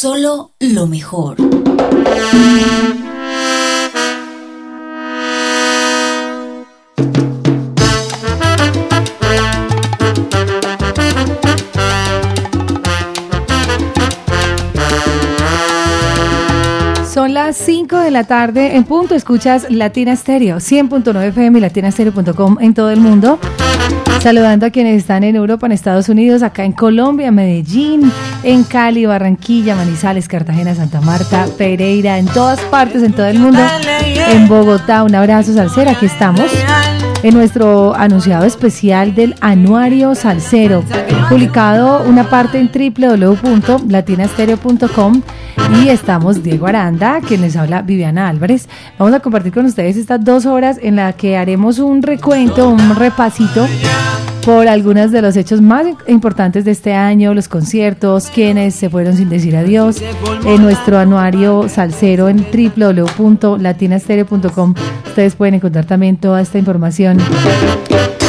Solo lo mejor. Son las 5 de la tarde en punto. Escuchas Latina Stereo, 100.9 FM y latinastereo.com en todo el mundo. Saludando a quienes están en Europa, en Estados Unidos, acá en Colombia, Medellín, en Cali, Barranquilla, Manizales, Cartagena, Santa Marta, Pereira, en todas partes, en todo el mundo. En Bogotá, un abrazo, Salcera, aquí estamos en nuestro anunciado especial del Anuario Salcero, publicado una parte en www.latinastereo.com y estamos Diego Aranda, quien les habla Viviana Álvarez. Vamos a compartir con ustedes estas dos horas en la que haremos un recuento, un repasito por algunos de los hechos más importantes de este año, los conciertos, quienes se fueron sin decir adiós, en nuestro anuario salsero en www.latinastereo.com. Ustedes pueden encontrar también toda esta información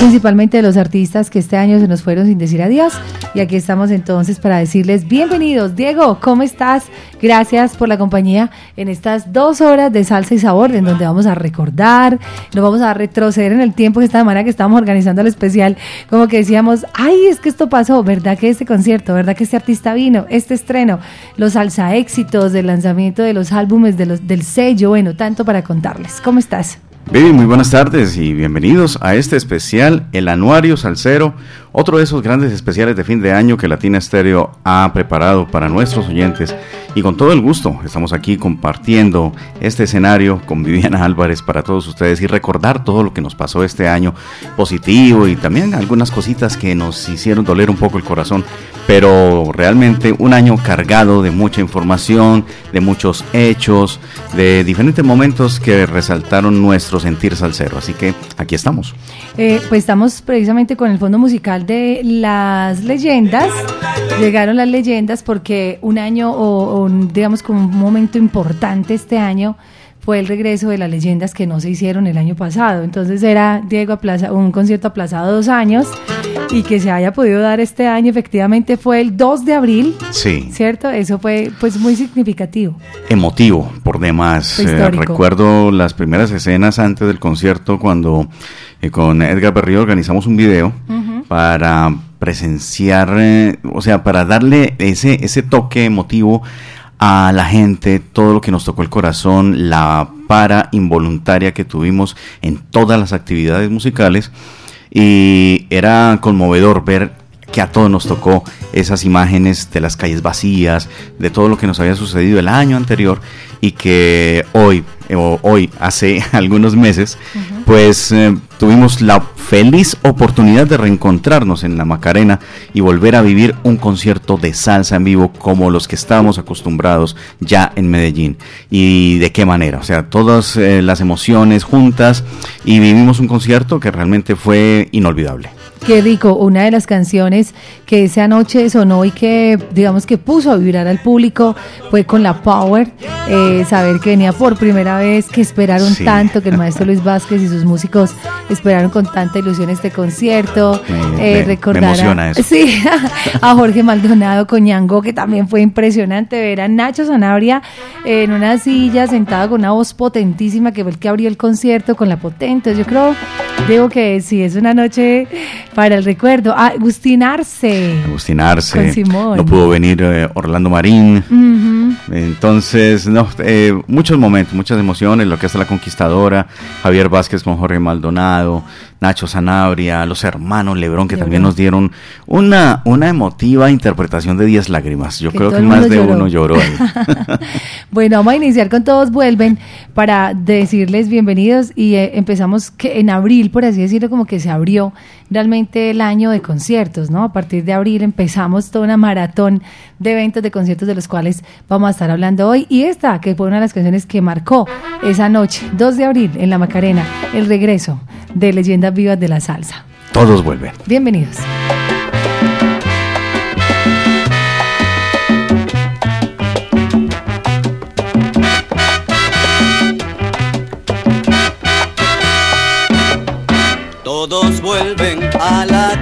principalmente de los artistas que este año se nos fueron sin decir adiós. Y aquí estamos entonces para decirles bienvenidos. Diego, ¿cómo estás? Gracias por la compañía en estas dos horas de salsa y sabor, en donde vamos a recordar, nos vamos a retroceder en el tiempo de esta manera que estamos organizando el especial, como que decíamos, ay, es que esto pasó, ¿verdad que este concierto, verdad que este artista vino, este estreno, los salsa éxitos del lanzamiento de los álbumes de los, del sello, bueno, tanto para contarles. ¿Cómo estás? Baby, muy buenas tardes y bienvenidos a este especial, el Anuario Salcero, otro de esos grandes especiales de fin de año que Latina Stereo ha preparado para nuestros oyentes. Y con todo el gusto, estamos aquí compartiendo este escenario con Viviana Álvarez para todos ustedes y recordar todo lo que nos pasó este año positivo y también algunas cositas que nos hicieron doler un poco el corazón. Pero realmente un año cargado de mucha información, de muchos hechos, de diferentes momentos que resaltaron nuestro sentir salsero. Así que aquí estamos. Eh, pues estamos precisamente con el fondo musical de las leyendas. Llegaron las leyendas porque un año o, digamos como un momento importante este año fue el regreso de las leyendas que no se hicieron el año pasado. Entonces era Diego aplaza, un concierto aplazado dos años y que se haya podido dar este año efectivamente fue el 2 de abril. Sí. ¿Cierto? Eso fue pues muy significativo. Emotivo, por demás. Eh, recuerdo las primeras escenas antes del concierto cuando eh, con Edgar Berrío organizamos un video para presenciar, eh, o sea, para darle ese, ese toque emotivo a la gente, todo lo que nos tocó el corazón, la para involuntaria que tuvimos en todas las actividades musicales. Y era conmovedor ver que a todos nos tocó esas imágenes de las calles vacías, de todo lo que nos había sucedido el año anterior y que hoy, o hoy hace algunos meses, pues eh, tuvimos la feliz oportunidad de reencontrarnos en la Macarena y volver a vivir un concierto de salsa en vivo como los que estábamos acostumbrados ya en Medellín. ¿Y de qué manera? O sea, todas eh, las emociones juntas y vivimos un concierto que realmente fue inolvidable. Qué rico, una de las canciones que esa noche sonó y que digamos que puso a vibrar al público fue con la Power, eh, saber que venía por primera vez, que esperaron tanto, que el maestro Luis Vázquez y sus músicos esperaron con tanta ilusión este concierto, eh, recordar emociona a, Sí, a Jorge Maldonado Coñango, que también fue impresionante ver a Nacho Sanabria en una silla sentado con una voz potentísima que fue el que abrió el concierto con la potente, yo creo, digo que sí, es una noche para el recuerdo. Ah, Agustín Arce. Agustín Arce. No pudo venir eh, Orlando Marín. Entonces, no, eh, muchos momentos, muchas emociones, lo que es la conquistadora, Javier Vázquez con Jorge Maldonado, Nacho Sanabria, los hermanos Lebrón, que también nos dieron una, una emotiva interpretación de Diez Lágrimas. Yo creo que más de uno lloró ahí. bueno, vamos a iniciar con Todos Vuelven para decirles bienvenidos y eh, empezamos que en abril, por así decirlo, como que se abrió realmente el año de conciertos, ¿no? A partir de abril empezamos toda una maratón de eventos de conciertos de los cuales vamos a estar hablando hoy. Y esta, que fue una de las canciones que marcó esa noche, 2 de abril, en La Macarena, el regreso de Leyendas Vivas de la Salsa. Todos vuelven. Bienvenidos.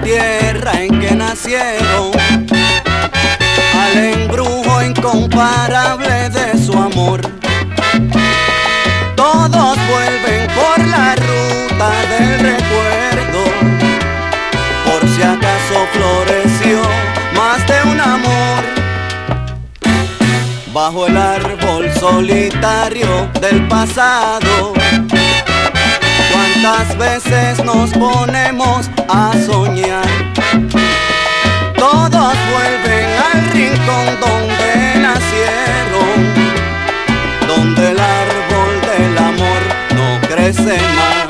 Tierra en que nacieron, al embrujo incomparable de su amor. Todos vuelven por la ruta del recuerdo, por si acaso floreció más de un amor. Bajo el árbol solitario del pasado ¿Cuántas veces nos ponemos a soñar? Todos vuelven al rincón donde nacieron, donde el árbol del amor no crece más.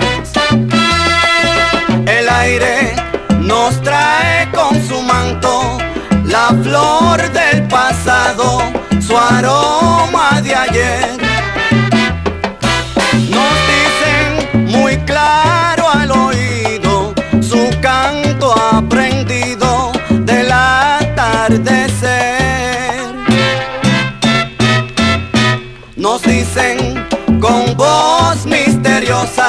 El aire nos trae con su manto la flor del pasado, su aroma de ayer Nos dicen con voz misteriosa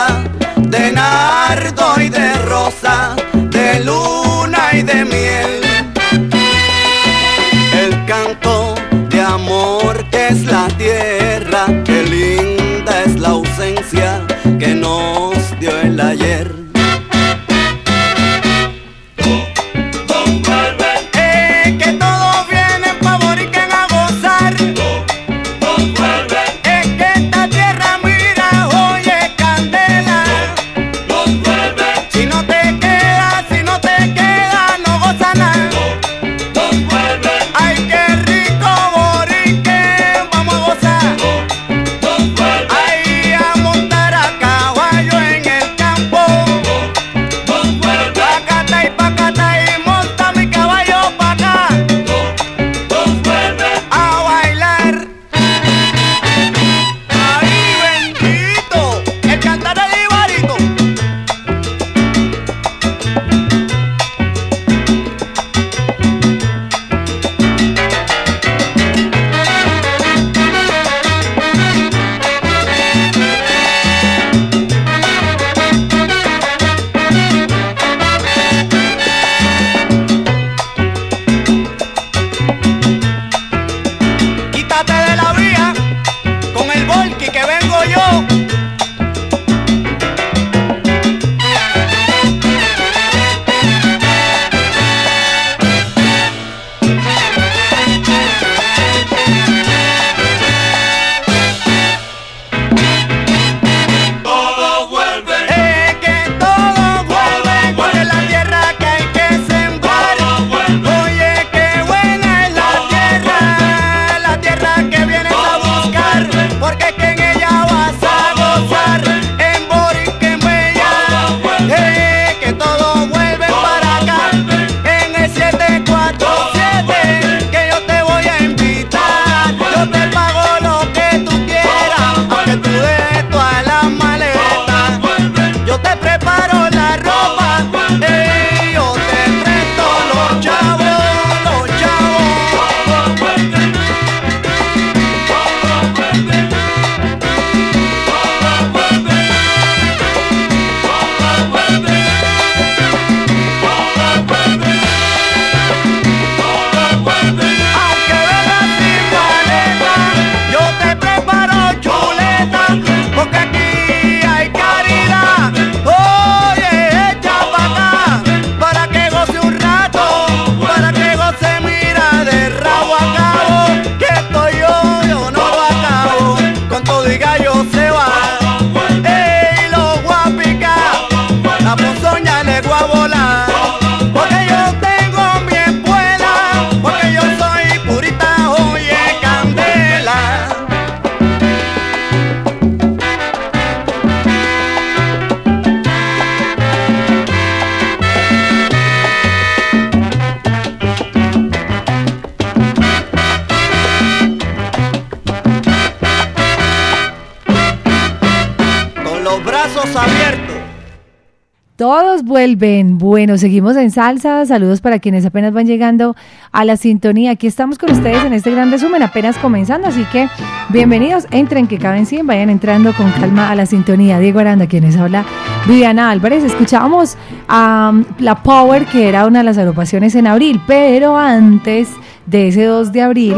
vuelven. Bueno, seguimos en salsa. Saludos para quienes apenas van llegando a la sintonía. Aquí estamos con ustedes en este gran resumen, apenas comenzando. Así que bienvenidos. Entren, que caben 100. Vayan entrando con calma a la sintonía. Diego Aranda, quienes habla Viviana Álvarez. Escuchábamos a La Power, que era una de las agrupaciones en abril, pero antes de ese 2 de abril,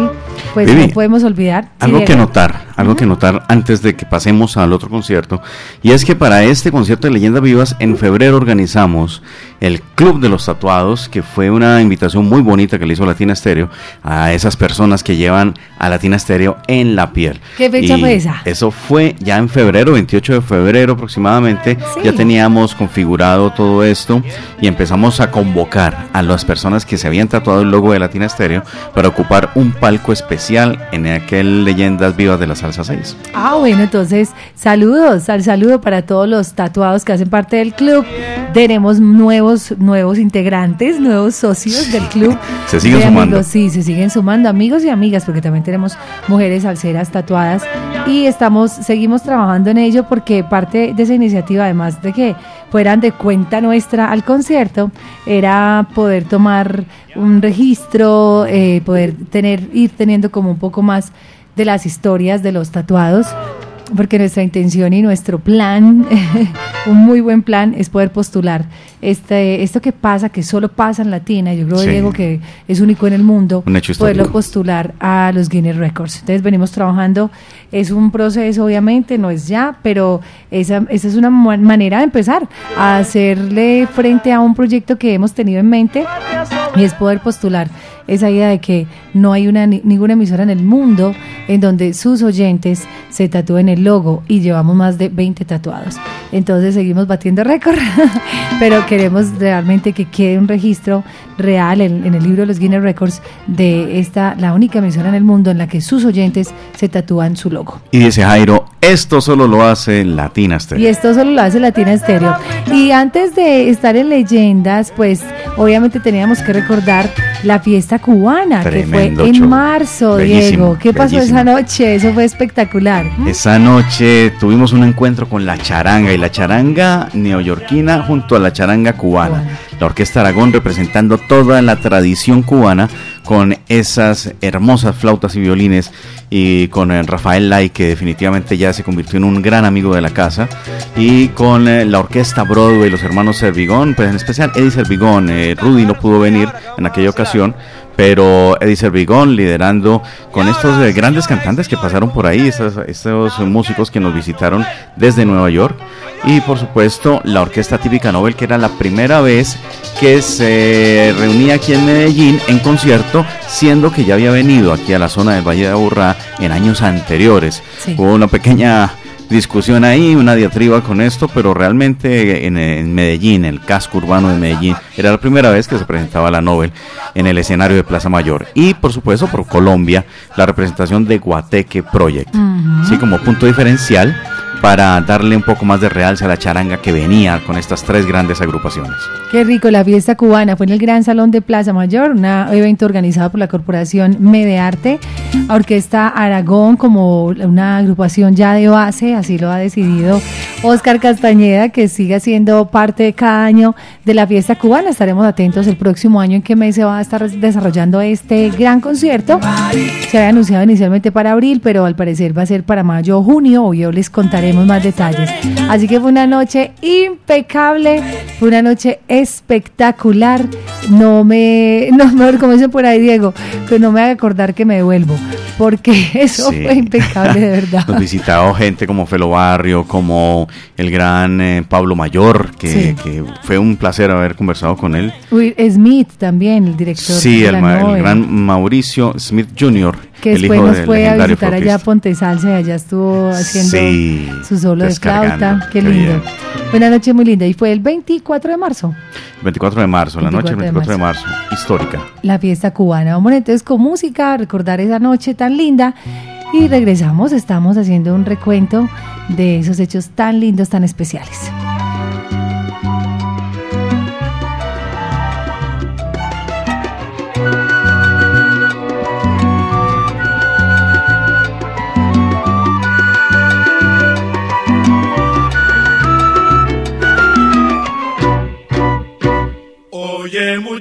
pues no podemos olvidar. Algo que notar, algo que notar antes de que pasemos al otro concierto, y es que para este concierto de Leyendas Vivas en febrero organizamos el Club de los Tatuados, que fue una invitación muy bonita que le hizo Latina Stereo a esas personas que llevan a Latina Stereo en la piel. ¿Qué fecha fue esa? Eso fue ya en febrero, 28 de febrero aproximadamente, ya teníamos configurado todo esto y empezamos a convocar a las personas que se habían tatuado el logo de Latina Stereo para ocupar un palco especial en aquel Leyendas Vivas de la Salsa 6. Ah, bueno, entonces saludos, al saludo para todos los tatuados que hacen parte del club. Tenemos nuevos, nuevos integrantes, nuevos socios del club. Se siguen sumando. sí, se siguen sumando, amigos y amigas, porque también tenemos mujeres salseras tatuadas y estamos, seguimos trabajando en ello porque parte de esa iniciativa, además de que fueran de cuenta nuestra al concierto, era poder tomar un registro, eh, poder tener, ir teniendo como un poco más de las historias de los tatuados porque nuestra intención y nuestro plan, un muy buen plan, es poder postular este, esto que pasa, que solo pasa en Latina, yo creo, Diego, que es único en el mundo, poderlo postular a los Guinness Records. Entonces venimos trabajando, es un proceso obviamente, no es ya, pero esa, esa es una manera de empezar a hacerle frente a un proyecto que hemos tenido en mente y es poder postular esa idea de que no hay una, ninguna emisora en el mundo en donde sus oyentes se tatúen el logo y llevamos más de 20 tatuados. Entonces seguimos batiendo récord, pero queremos realmente que quede un registro real en, en, el libro de los Guinness Records de esta, la única emisora en el mundo en la que sus oyentes se tatúan su logo. Y dice Jairo, esto solo lo hace Latina Stereo. Y esto solo lo hace Latina Stereo. Y antes de estar en leyendas, pues obviamente teníamos que recordar la fiesta cubana, que fue en marzo, Diego. ¿Qué pasó esa noche? Eso fue espectacular. Esa noche tuvimos un encuentro con la charanga y la charanga neoyorquina junto a la charanga cubana. La Orquesta Aragón representando toda la tradición cubana con esas hermosas flautas y violines y con el Rafael Lai que definitivamente ya se convirtió en un gran amigo de la casa y con eh, la orquesta Broadway los hermanos Servigón pues en especial Eddie Servigón eh, Rudy no pudo venir en aquella ocasión pero Eddie Servigón liderando con estos eh, grandes cantantes que pasaron por ahí, estos, estos, músicos que nos visitaron desde Nueva York y por supuesto la Orquesta Típica Nobel que era la primera vez que se reunía aquí en Medellín en concierto, siendo que ya había venido aquí a la zona del Valle de Aburrá en años anteriores. Hubo una pequeña discusión ahí, una diatriba con esto, pero realmente en, Medellín, el casco urbano de Medellín, era la primera vez que se presentaba la Nobel en el escenario de Plaza Mayor. Y por supuesto por Colombia, la representación de Guateque Project. Así como punto diferencial para darle un poco más de realce a la charanga que venía con estas tres grandes agrupaciones. Qué rico, la fiesta cubana fue en el Gran Salón de Plaza Mayor, un evento organizado por la Corporación Medearte, Orquesta Aragón como una agrupación ya de base, así lo ha decidido Oscar Castañeda, que siga siendo parte de cada año de la fiesta cubana. Estaremos atentos el próximo año en qué mes se va a estar desarrollando este gran concierto. Se había anunciado inicialmente para abril, pero al parecer va a ser para mayo o junio, o yo les contaré más detalles. Así que fue una noche impecable, fue una noche espectacular. No me, no me, como dice por ahí Diego, que no me haga acordar que me devuelvo, porque eso fue impecable de verdad. Nos visitado gente como Felo Barrio, como el gran eh, Pablo Mayor, que, fue un placer haber conversado con él. Smith también, el director. Sí, el, el gran Mauricio Smith Jr., que después nos fue a visitar allá a Ponte Salsa y allá estuvo haciendo su solo de flauta. Qué lindo. Buena noche muy linda. Y fue el 24 de marzo. 24 de marzo, la noche del 24 de marzo. histórica. La fiesta cubana. Vamos entonces con música, recordar esa noche tan linda. Y regresamos, estamos haciendo un recuento de esos hechos tan lindos, tan especiales.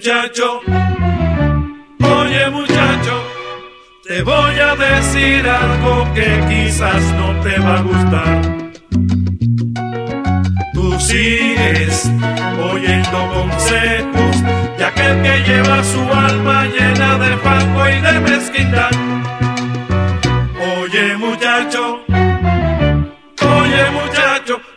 Muchacho, oye muchacho, te voy a decir algo que quizás no te va a gustar. Tú sigues oyendo consejos de aquel que lleva su alma llena de fango y de mezquindad. Oye muchacho, oye muchacho,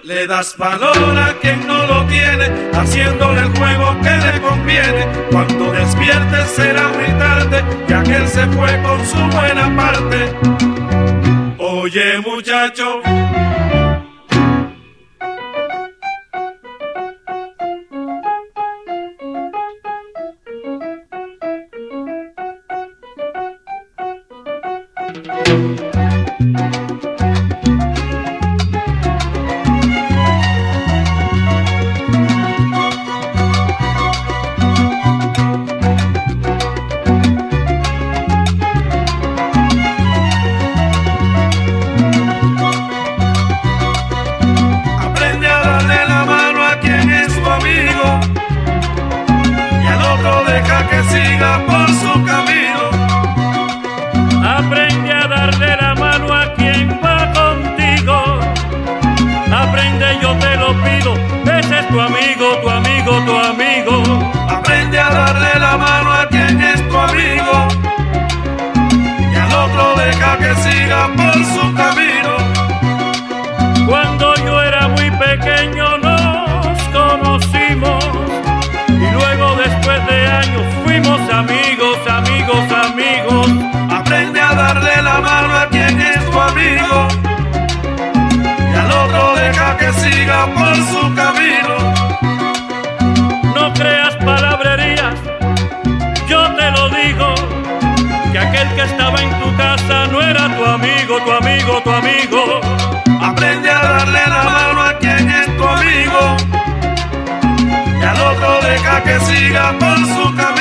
le das valor a quien no lo tiene, haciéndole el juego que le conviene. Cuando despiertes será muy tarde, ya que se fue con su buena parte. Oye muchacho. amigos, amigos, amigos. Aprende a darle la mano a quien es tu amigo. Y al otro deja que siga por su camino. No creas palabrerías, yo te lo digo. Que aquel que estaba en tu casa no era tu amigo, tu amigo, tu amigo. Aprende a darle la mano a quien es tu amigo. Y al otro deja que siga por su camino.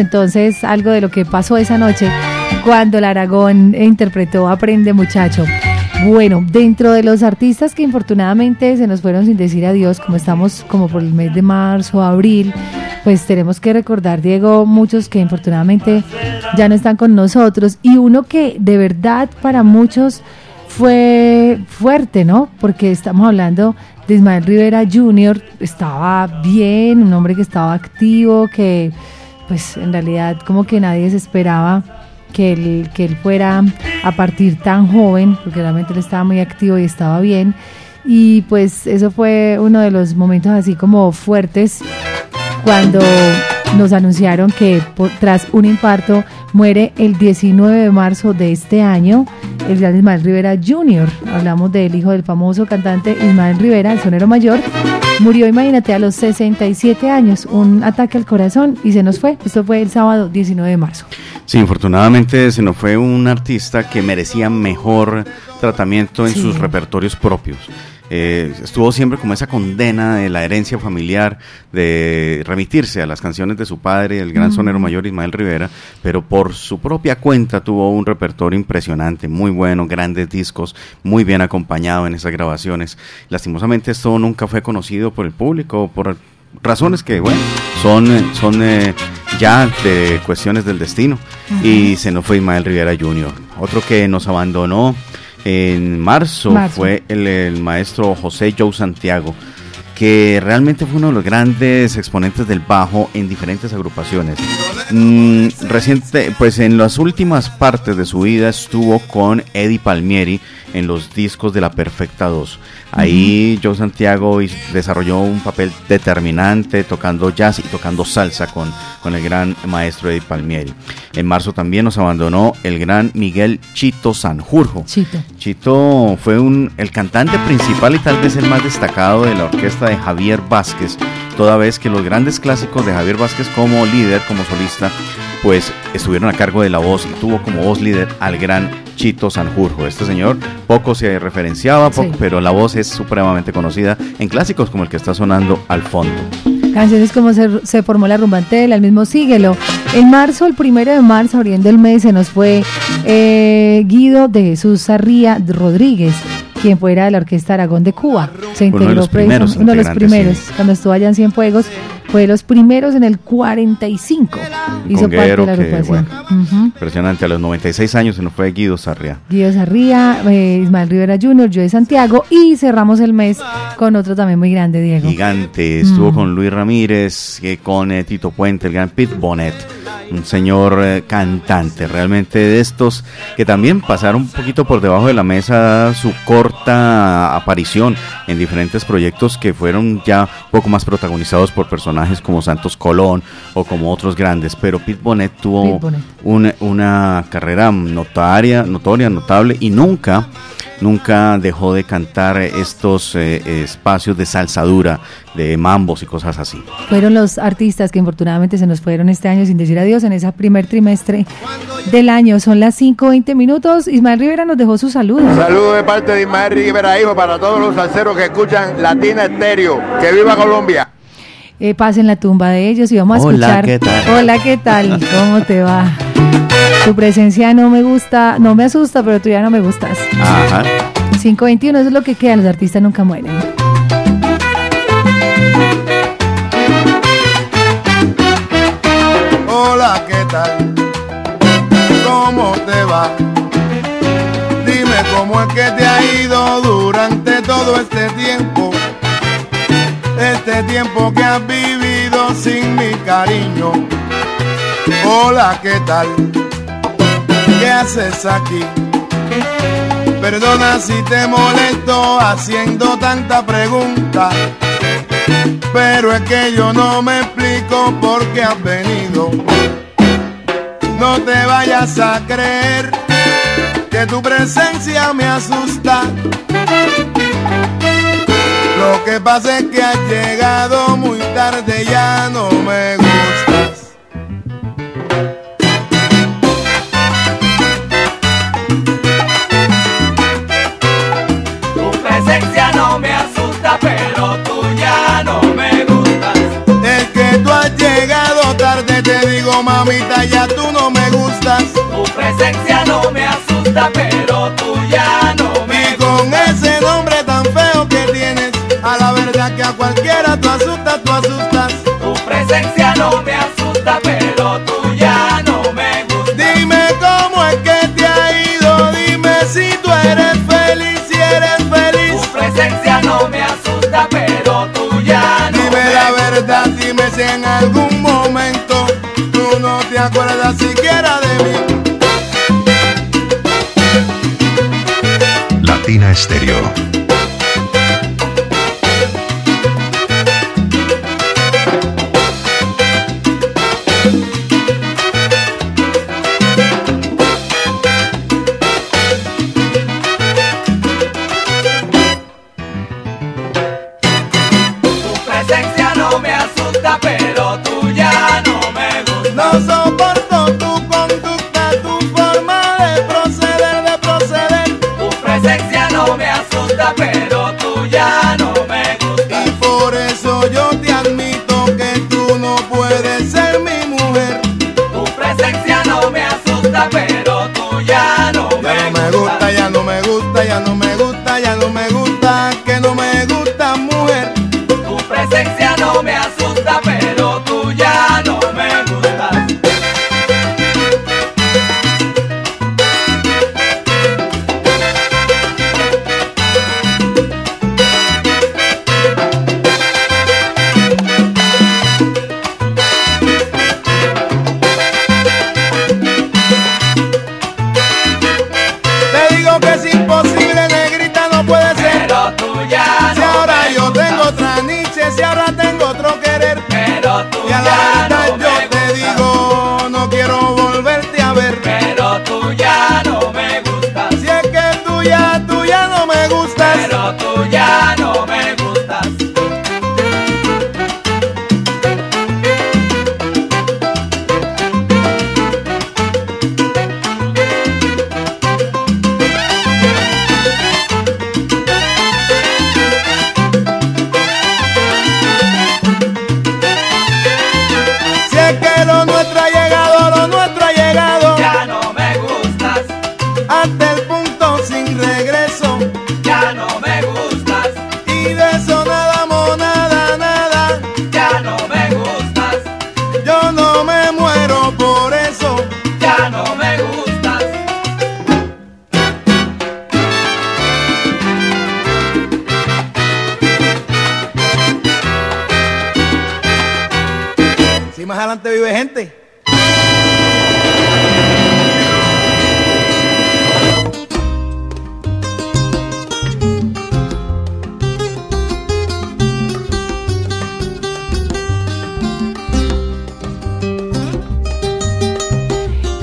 Entonces algo de lo que pasó esa noche cuando el Aragón interpretó Aprende muchacho. Bueno, dentro de los artistas que infortunadamente se nos fueron sin decir adiós, como estamos como por el mes de marzo, abril, pues tenemos que recordar, Diego, muchos que infortunadamente ya no están con nosotros y uno que de verdad para muchos fue fuerte, ¿no? Porque estamos hablando de Ismael Rivera Jr., estaba bien, un hombre que estaba activo, que pues en realidad como que nadie se esperaba que él, que él fuera a partir tan joven, porque realmente él estaba muy activo y estaba bien. Y pues eso fue uno de los momentos así como fuertes cuando nos anunciaron que tras un infarto muere el 19 de marzo de este año el gran Ismael Rivera Jr. Hablamos del hijo del famoso cantante Ismael Rivera, el sonero mayor. Murió, imagínate, a los 67 años, un ataque al corazón y se nos fue. Esto fue el sábado 19 de marzo. Sí, infortunadamente se nos fue un artista que merecía mejor tratamiento en sus repertorios propios. Eh, estuvo siempre como esa condena de la herencia familiar, de remitirse a las canciones de su padre, el gran sonero mayor Ismael Rivera, pero por su propia cuenta tuvo un repertorio impresionante, muy bueno, grandes discos, muy bien acompañado en esas grabaciones. Lastimosamente esto nunca fue conocido por el público, por razones que, bueno, son, son eh, ya de cuestiones del destino. Y se nos fue Ismael Rivera Jr., otro que nos abandonó en marzo, fue el, maestro José Joe Santiago, que realmente fue uno de los grandes exponentes del bajo en diferentes agrupaciones. Mm, reciente, pues en las últimas partes de su vida estuvo con Eddie Palmieri en los discos de La Perfecta 2. Ahí Joe Santiago desarrolló un papel determinante tocando jazz y tocando salsa con, con el gran maestro Eddie Palmieri. En marzo también nos abandonó el gran Miguel Chito Sanjurjo. Chito. Chito fue un, el cantante principal y tal vez el más destacado de la orquesta de Javier Vázquez, toda vez que los grandes clásicos de Javier Vázquez como líder, como solista, pues estuvieron a cargo de la voz y tuvo como voz líder al gran Chito Sanjurjo. Este señor poco se referenciaba, pero la voz es supremamente conocida en clásicos como el que está sonando al fondo. Canciones como se, formó la rumbantela, el mismo Síguelo. En marzo, el primero de marzo, abriendo el mes, se nos fue eh, Guido de Jesús Sarría Rodríguez quien fuera de la Orquesta Aragón de Cuba. Se integró uno de los primeros, uno de los primeros cuando estuvo allá en Cienfuegos, fue de los primeros en el 45. Hizo parte de la agrupación. Impresionante, a los 96 años se nos fue Guido Sarria. Guido Sarria, eh, Ismael Rivera Jr., yo de Santiago y cerramos el mes con otro también muy grande, Diego. Gigante, estuvo mm. con Luis Ramírez, eh, con eh, Tito Puente, el gran Pete Bonnet un señor eh, cantante, realmente de estos que también pasaron un poquito por debajo de la mesa su corta aparición en diferentes proyectos que fueron ya un poco más protagonizados por personajes como Santos Colón o como otros grandes, pero Pete Bonnet tuvo una carrera notaria, notoria, notable y nunca nunca dejó de cantar estos eh, espacios de salsadura, de mambos y cosas así. Fueron los artistas que infortunadamente se nos fueron este año sin decir adiós en ese primer trimestre del año. Son las 5.20 minutos. Ismael Rivera nos dejó su saludo. Saludo de parte de Ismael Rivera, hijo, para todos los salseros que escuchan Latina Estéreo. ¡Que viva Colombia! Eh, pasen la tumba de ellos y vamos a escuchar. ¿qué tal? Hola, ¿qué tal? ¿Cómo te va? Tu presencia no me gusta, no me asusta, pero tú ya no me gustas. Ajá. 521, eso es lo que queda, los artistas nunca mueren. Hola, ¿qué tal? ¿Cómo te va? Dime cómo es que te ha ido durante todo este tiempo. Este tiempo que has vivido sin mi cariño. Hola, ¿qué tal? ¿Qué haces aquí? Perdona si te molesto haciendo tanta pregunta, pero es que yo no me explico por qué has venido. No te vayas a creer que tu presencia me asusta. Lo que pasa es que has llegado muy tarde, ya no me gustas. Tu presencia no me asusta, pero tú ya no me gustas. Es que tú has llegado tarde, te digo mamita, ya tú no me gustas. Tu presencia no me asusta, pero tú ya no me. A cualquiera tú asustas, tú asustas. Tu presencia no me asusta, pero tú ya no me gustas. Dime cómo es que te ha ido, dime si tú eres feliz, si eres feliz. Tu presencia no me asusta, pero tú ya no Dime la verdad, dime si en algún momento tú no te acuerdas siquiera de mí. Latina Estéreo.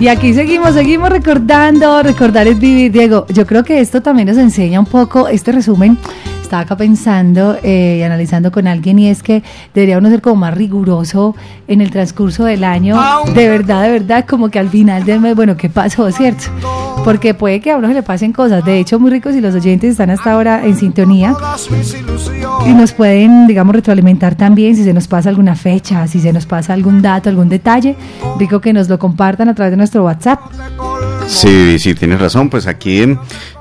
Y aquí seguimos, seguimos recordando, recordar es vivir, Diego. Yo creo que esto también nos enseña un poco, este resumen, estaba acá pensando eh, y analizando con alguien y es que debería uno ser como más riguroso en el transcurso del año, de verdad, de verdad, como que al final del mes, bueno, ¿qué pasó, cierto? Porque puede que a uno se le pasen cosas, de hecho muy ricos y los oyentes están hasta ahora en sintonía y nos pueden, digamos, retroalimentar también si se nos pasa alguna fecha, si se nos pasa algún dato, algún detalle, rico que nos lo compartan a través de nuestro WhatsApp. Sí, sí, tienes razón. Pues aquí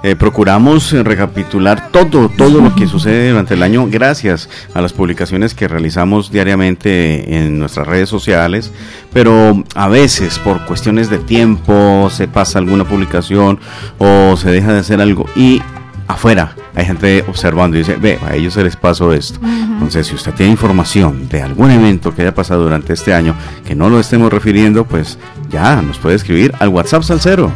eh, procuramos recapitular todo, todo lo que sucede durante el año gracias a las publicaciones que realizamos diariamente en nuestras redes sociales. Pero a veces por cuestiones de tiempo se pasa alguna publicación o se deja de hacer algo y afuera hay gente observando y dice, ve, a ellos se les pasó esto. Entonces, si usted tiene información de algún evento que haya pasado durante este año que no lo estemos refiriendo, pues ya nos puede escribir al WhatsApp Salcero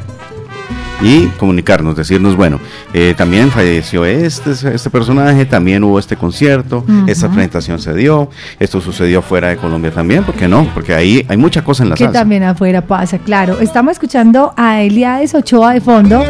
y comunicarnos, decirnos, bueno, eh, también falleció este, este personaje, también hubo este concierto, esta presentación se dio, esto sucedió fuera de Colombia también, ¿por qué no? Porque ahí hay mucha cosa en la que salsa. también afuera pasa, claro. Estamos escuchando a Eliades Ochoa de fondo.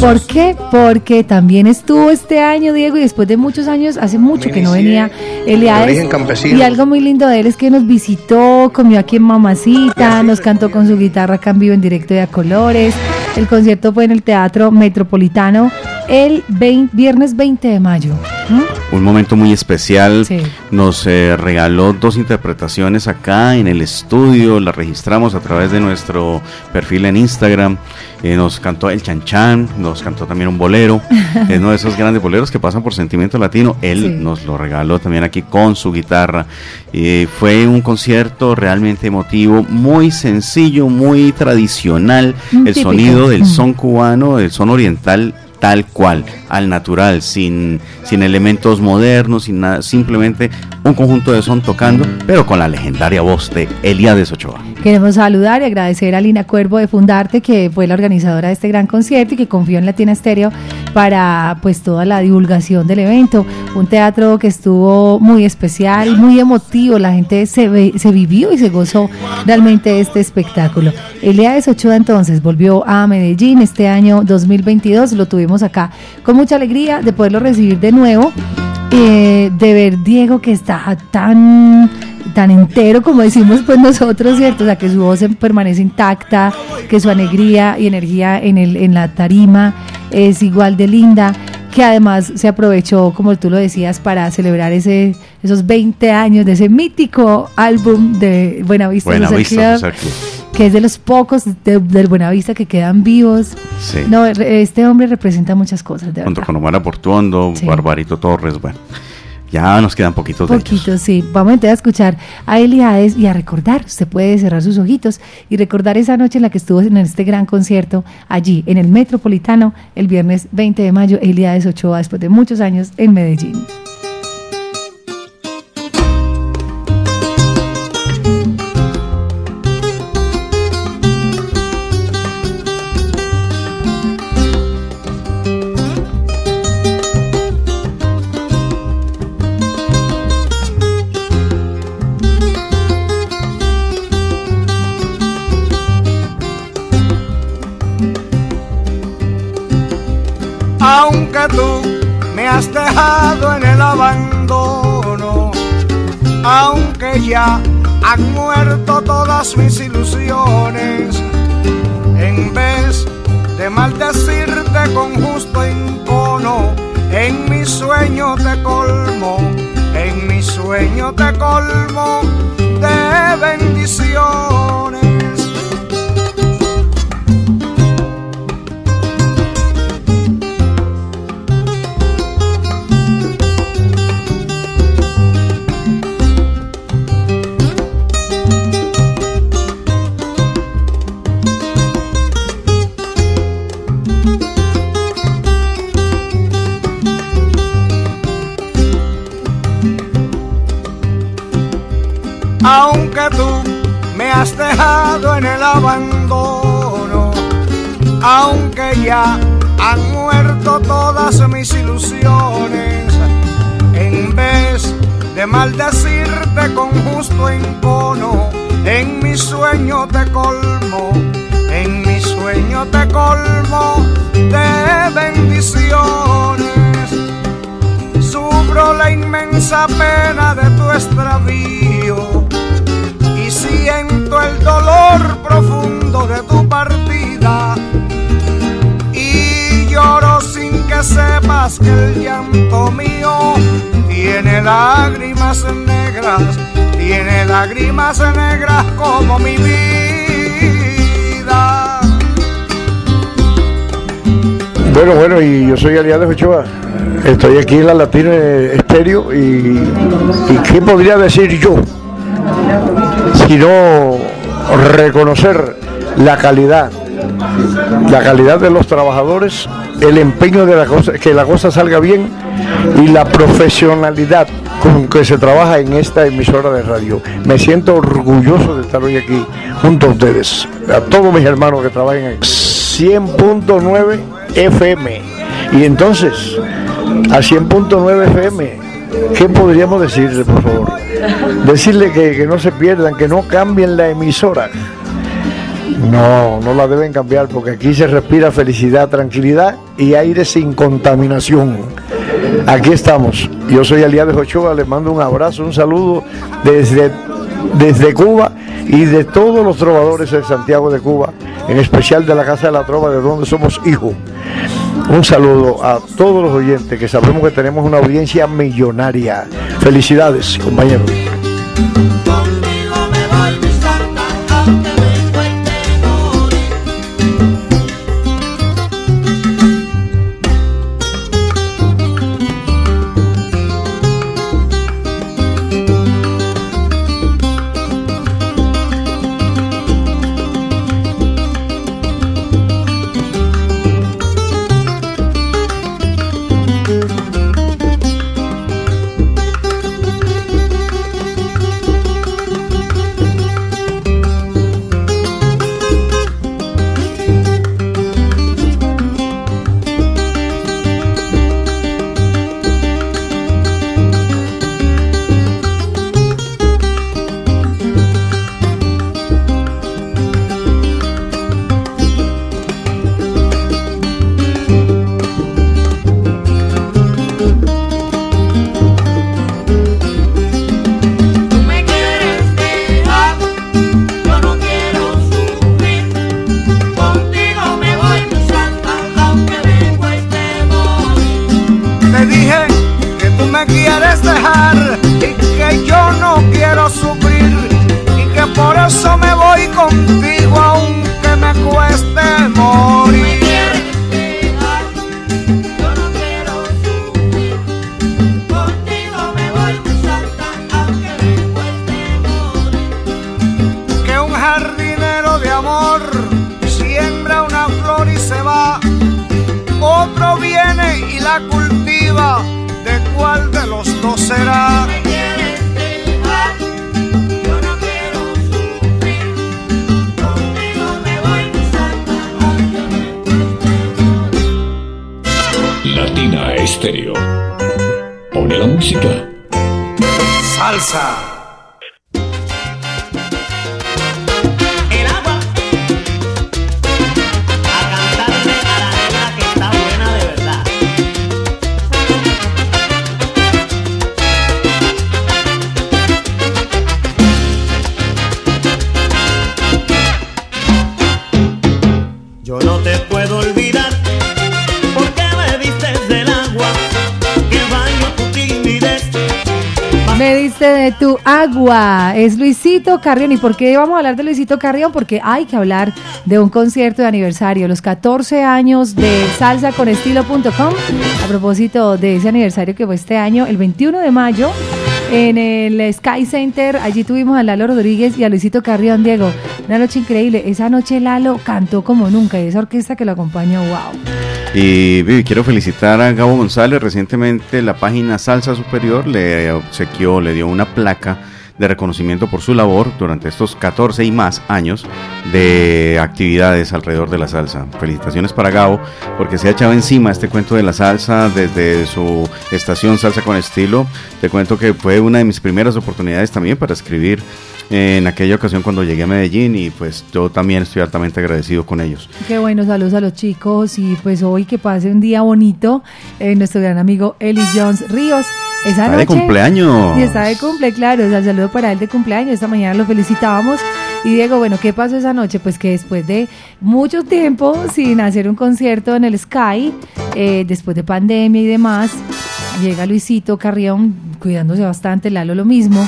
¿Por qué? Porque también estuvo este año, Diego, y después de muchos años, hace mucho que no venía Eliades. Y algo muy lindo de él es que nos visitó, comió aquí en Mamacita, nos cantó con su guitarra acá en vivo en directo de a colores. El concierto fue en el Teatro Metropolitano el viernes 20 de mayo. Un momento muy especial. Nos eh, regaló dos interpretaciones acá en el estudio, las registramos a través de nuestro perfil en Instagram. Eh, nos cantó el Chan nos cantó también un bolero, es uno de esos grandes boleros que pasan por sentimiento latino. Él nos lo regaló también aquí con su guitarra. y fue un concierto realmente emotivo, muy sencillo, muy tradicional. el sonido del son cubano, del son oriental tal cual, al natural, sin, sin elementos modernos, sin nada, simplemente un conjunto de son tocando, pero con la legendaria voz de Eliades Ochoa. Queremos saludar y agradecer a Lina Cuervo de Fundarte, que fue la organizadora de este gran concierto y que confió en Latina Estéreo para pues toda la divulgación del evento. Un teatro que estuvo muy especial, muy emotivo, la gente se, se vivió y se gozó realmente este espectáculo. Eliades Ochoa entonces volvió a Medellín este año 2022, lo tuvimos acá con mucha alegría de poderlo recibir de nuevo, eh, de ver Diego que está tan tan entero como decimos pues nosotros, ¿cierto? O sea, que su voz permanece intacta, que su alegría y energía en, el, en la tarima es igual de linda, que además se aprovechó, como tú lo decías, para celebrar ese, esos 20 años de ese mítico álbum de Buenavista, Vista que es de los pocos del Buenavista que quedan vivos. No, este hombre representa muchas cosas. De Junto con Omar Portuondo, Barbarito Torres, bueno. Ya nos quedan poquitos de Poquitos, sí. Vamos a escuchar a Eliades y a recordar. Usted puede cerrar sus ojitos y recordar esa noche en la que estuvo en este gran concierto allí, en el Metropolitano, el viernes 20 de mayo, Eliades Ochoa, después de muchos años en Medellín. Tú me has dejado en el abandono, aunque ya han muerto todas mis ilusiones, en vez de maldecirte con justo encono, en mi sueño te colmo, en mi sueño te colmo de bendiciones. Abandono, aunque ya han muerto todas mis ilusiones, en vez de maldecirte con justo encono, en mi sueño te colmo, en mi sueño te colmo de bendiciones. Sufro la inmensa pena de tu extravío siento el dolor profundo de tu partida y lloro sin que sepas que el llanto mío tiene lágrimas negras, tiene lágrimas negras como mi vida. Bueno, bueno, y yo soy Aliado Ochoa. Estoy aquí en la Latina Estéreo y, y ¿qué podría decir yo? Sino reconocer la calidad, la calidad de los trabajadores, el empeño de la cosa, que la cosa salga bien y la profesionalidad con que se trabaja en esta emisora de radio. Me siento orgulloso de estar hoy aquí junto a ustedes, a todos mis hermanos que trabajan en 100.9 FM. Y entonces, a 100.9 FM, ¿qué podríamos decirle, por favor? Decirle que, no se pierdan, que no cambien la emisora. No, no la deben cambiar porque aquí se respira felicidad, tranquilidad y aire sin contaminación. Aquí estamos. Yo soy de Ochoa, les mando un abrazo, un saludo desde, desde Cuba y de todos los trovadores de Santiago de Cuba, en especial de la Casa de la Trova, de donde somos hijos. Un saludo a todos los oyentes que sabemos que tenemos una audiencia millonaria. Felicidades, compañeros. Pone la música. Salsa. Es Luisito Carrión. ¿Y por qué vamos a hablar de Luisito Carrión? Porque hay que hablar de un concierto de aniversario, los 14 años de salsaconestilo.com. A propósito de ese aniversario que fue este año, el 21 de mayo, en el Sky Center. Allí tuvimos a Lalo Rodríguez y a Luisito Carrión, Diego. Una noche increíble. Esa noche Lalo cantó como nunca y esa orquesta que lo acompañó, wow. Y quiero felicitar a Gabo González. Recientemente la página Salsa Superior le obsequió, le dio una placa de reconocimiento por su labor durante estos 14 y más años de actividades alrededor de la salsa. Felicitaciones para Gabo porque se ha echado encima este cuento de la salsa desde su estación Salsa con Estilo. Te cuento que fue una de mis primeras oportunidades también para escribir en aquella ocasión cuando llegué a Medellín y pues yo también estoy altamente agradecido con ellos. Qué bueno, saludos a los chicos y pues hoy que pase un día bonito, eh, nuestro gran amigo Eli Jones Ríos esa está de cumpleaños. Y está de cumple, claro. O sea, saludo para él de cumpleaños. Esta mañana lo felicitábamos. Y Diego, bueno, ¿qué pasó esa noche? Pues que después de mucho tiempo sin hacer un concierto en el Sky, eh, después de pandemia y demás, llega Luisito Carrión cuidándose bastante, Lalo lo mismo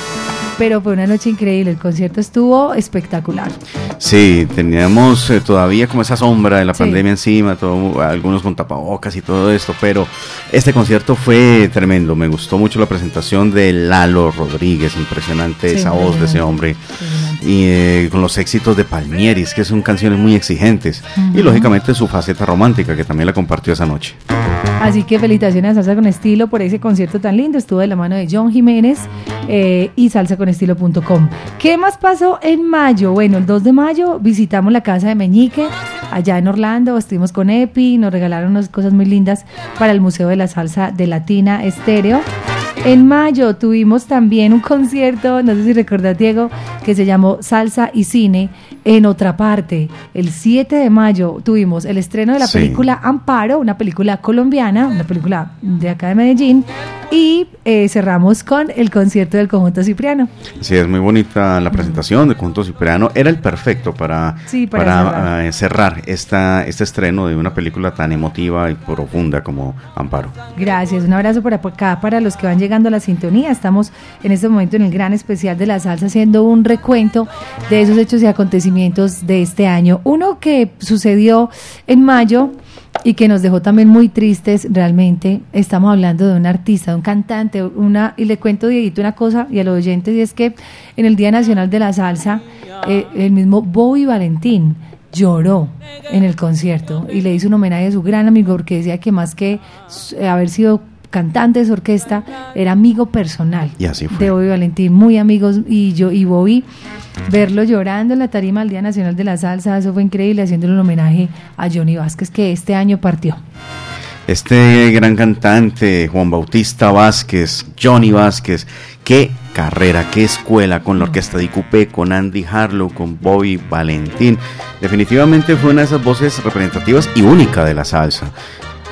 pero fue una noche increíble, el concierto estuvo espectacular. Sí, teníamos eh, todavía como esa sombra de la pandemia encima, todo, algunos con tapabocas y todo esto, pero este concierto fue tremendo, me gustó mucho la presentación de Lalo Rodríguez, impresionante esa voz de ese hombre, y eh, con los éxitos de Palmieris, que son canciones muy exigentes, y lógicamente su faceta romántica, que también la compartió esa noche. Así que felicitaciones a Salsa con Estilo por ese concierto tan lindo. Estuvo de la mano de John Jiménez eh, y salsaconestilo.com. ¿Qué más pasó en mayo? Bueno, el 2 de mayo visitamos la casa de Meñique allá en Orlando. Estuvimos con Epi, nos regalaron unas cosas muy lindas para el Museo de la Salsa de Latina Estéreo. En mayo tuvimos también un concierto, no sé si recordás Diego, que se llamó Salsa y Cine en otra parte. El 7 de mayo tuvimos el estreno de la película Amparo, una película colombiana, una película de acá de Medellín, y eh, cerramos con el concierto del conjunto Cipriano. Sí, es muy bonita la presentación del conjunto Cipriano. Era el perfecto para, para, cerrar, cerrar esta, este estreno de una película tan emotiva y profunda como Amparo. Gracias, un abrazo por acá para los que van llegando a la sintonía. Estamos en este momento en el gran especial de la salsa haciendo un recuento de esos hechos y acontecimientos de este año. Uno que sucedió en mayo y que nos dejó también muy tristes realmente. Estamos hablando de un artista, de un cantante, una y le cuento Dieguito una cosa y a los oyentes y es que en el Día Nacional de la Salsa eh, el mismo Bobby Valentín lloró en el concierto y le hizo un homenaje a su gran amigo porque decía que más que haber sido cantante de su orquesta, era amigo personal de Bobby Valentín, muy amigos y yo y Bobby verlo llorando en la tarima del Día Nacional de la Salsa, eso fue increíble, haciéndole un homenaje a Johnny Vázquez que este año partió. Este gran cantante, Juan Bautista Vázquez, Johnny Vázquez, qué carrera, qué escuela con la orquesta de Coupé, con Andy Harlow, con Bobby Valentín. Definitivamente fue una de esas voces representativas y única de la salsa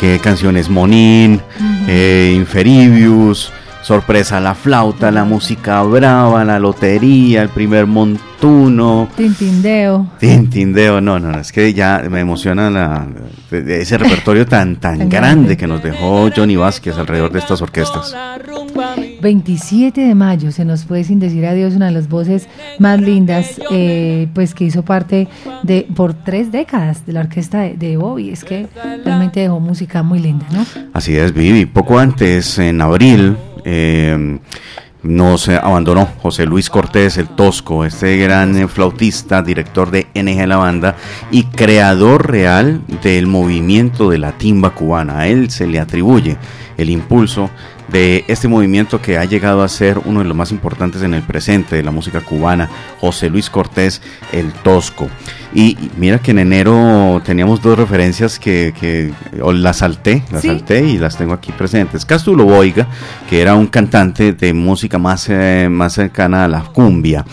que canciones Monín, eh, Inferibius, Sorpresa la flauta, la música brava, la lotería, el primer montuno. Tintindeo. Tintindeo, no, no, es que ya me emociona la, ese repertorio tan, tan, grande que nos dejó Johnny Vázquez alrededor de estas orquestas. 27 de mayo se nos fue sin decir adiós una de las voces más lindas, eh, pues que hizo parte de por tres décadas de la orquesta de, Bobby. Es que realmente dejó música muy linda, ¿no? Así es, Vivi. Poco antes, en abril, eh, nos abandonó José Luis Cortés, el Tosco, este gran flautista, director de NG La Banda y creador real del movimiento de la timba cubana. A él se le atribuye el impulso de este movimiento que ha llegado a ser uno de los más importantes en el presente de la música cubana, José Luis Cortés, el Tosco. Y mira que en enero teníamos dos referencias que, que las salté, las salté y las tengo aquí presentes. Castulo Boiga, que era un cantante de música más, eh, más cercana a la cumbia,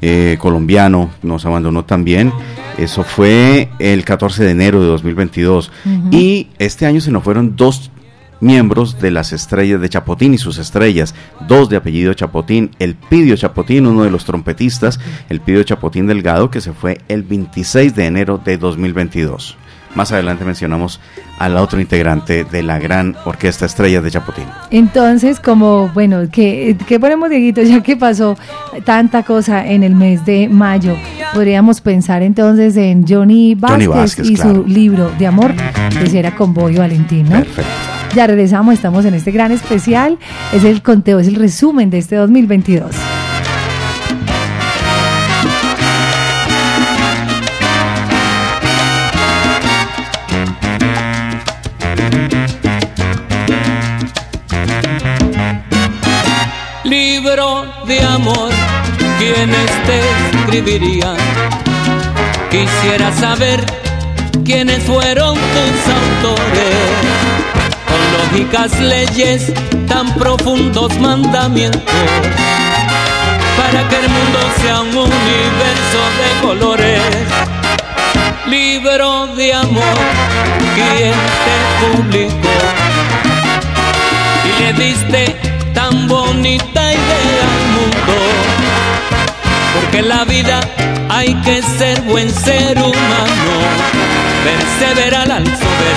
eh, colombiano, nos abandonó también. Eso fue el 14 de enero de 2022. Y este año se nos fueron dos miembros de las estrellas de Chapotín y sus estrellas, dos de apellido Chapotín, el Pidio Chapotín, uno de los trompetistas, el Pidio Chapotín Delgado, que se fue el 26 de enero de 2022. Más adelante mencionamos al otro integrante de la gran orquesta Estrellas de Chapotín. Entonces, como, bueno, ¿qué, ponemos, Dieguito? Ya que pasó tanta cosa en el mes de mayo, podríamos pensar entonces en Johnny Vázquez, y su libro de amor, que será con Boy Valentín, ¿no? Perfecto. Ya regresamos, estamos en este gran especial. Es el conteo, es el resumen de este 2022. Libro de amor, ¿quiénes te escribirían? Quisiera saber quiénes fueron tus autores lógicas leyes, tan profundos mandamientos, para que el mundo sea un universo de colores. Libro de amor, quien te publicó y le diste tan bonita idea al mundo. Porque en la vida hay que ser buen ser humano, perseverar al soberano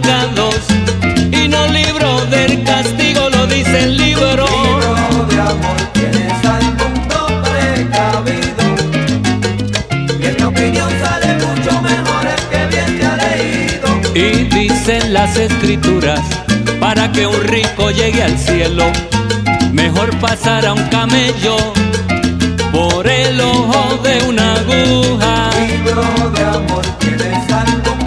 pecados y no libró del castigo, lo dice el libro. Y dicen las escrituras, para que un rico llegue al cielo, mejor pasar a un camello por el ojo de una aguja. Libro de amor tienes al mundo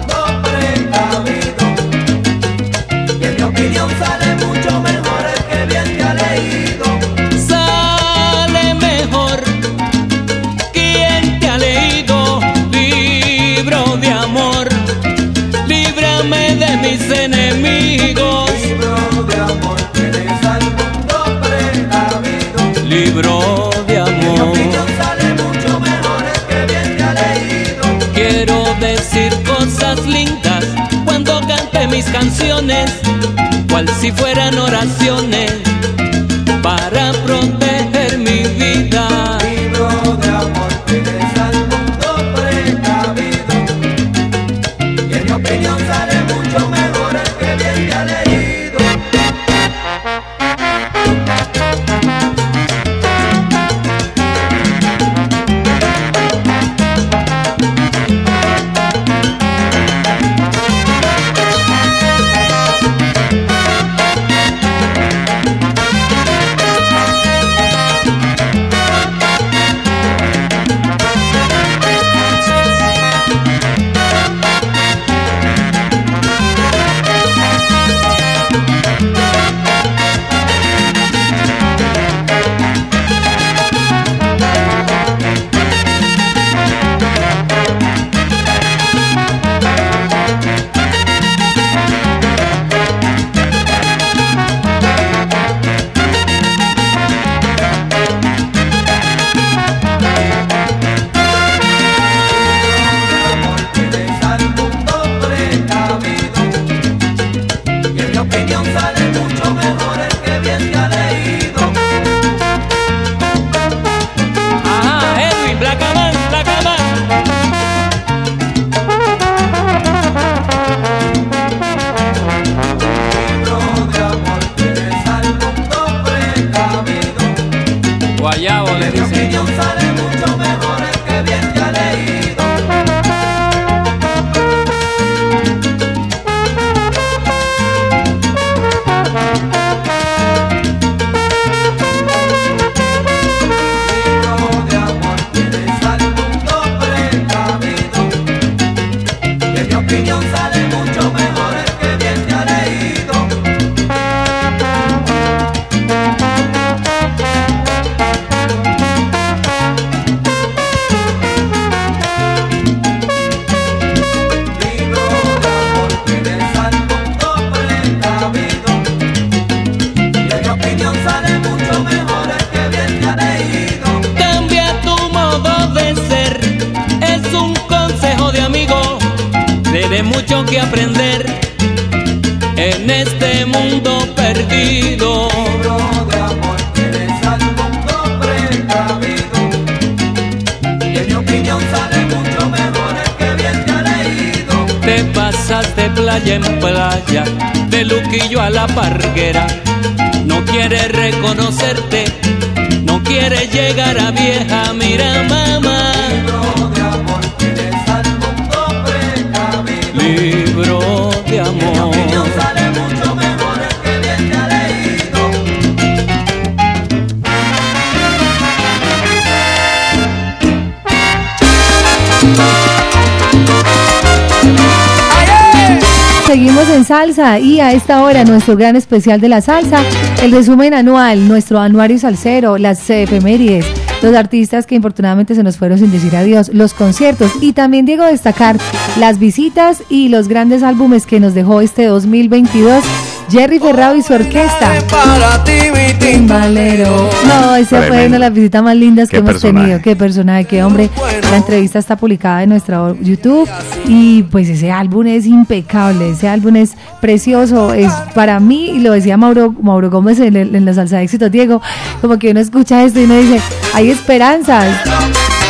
cual si fueran oraciones salsa y a esta hora nuestro gran especial de la salsa, el resumen anual, nuestro anuario salsero, las efemérides, los artistas que infortunadamente se nos fueron sin decir adiós, los conciertos y también Diego destacar las visitas y los grandes álbumes que nos dejó este 2022 Jerry Ferrao y su orquesta. Para ti, mi Timbalero. No, esa fue una de las visitas más lindas que hemos personaje. tenido. Qué personaje, qué hombre. La entrevista está publicada en nuestra YouTube y pues ese álbum es impecable, ese álbum es precioso. Es para mí, y lo decía Mauro, Mauro Gómez en, el- en la salsa de éxito, Diego, como que uno escucha esto y uno dice, hay esperanzas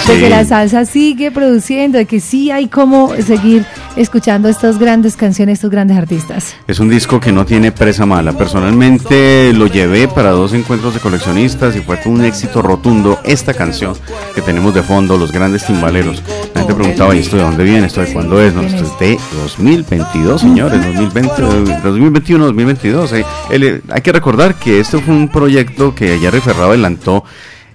de que la salsa sigue produciendo, de que sí hay como seguir escuchando estas grandes canciones, estos grandes artistas. Es un disco que no tiene presa mala. Personalmente lo llevé para dos encuentros de coleccionistas y fue un éxito rotundo esta canción que tenemos de fondo, Los Grandes Timbaleros. La gente preguntaba, ¿y esto de dónde viene? ¿Esto de cuándo es? No, esto es de 2022, señores, 2020, eh, 2021, 2022. eh. Hay que recordar que esto fue un proyecto que Jerry Ferrado adelantó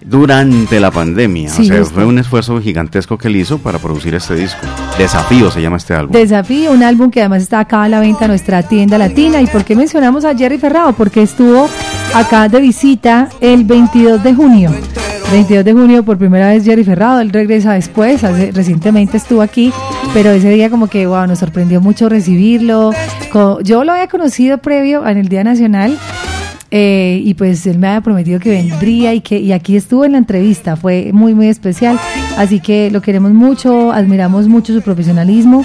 durante la pandemia. Sí, o sea, fue un esfuerzo gigantesco que él hizo para producir este disco. Desafío se llama este álbum. Desafío, un álbum que además está acá a la venta en nuestra tienda latina. ¿Y por qué mencionamos a Jerry Ferrao? Porque estuvo acá de visita el 22 de junio. 22 de junio por primera vez Jerry Ferrado, él regresa después, hace- recientemente estuvo aquí, pero ese día como que wow, nos sorprendió mucho recibirlo. Yo lo había conocido previo en el Día Nacional Eh, y pues él me había prometido que vendría y que y aquí estuvo en la entrevista, fue muy muy especial, así que lo queremos mucho, admiramos mucho su profesionalismo,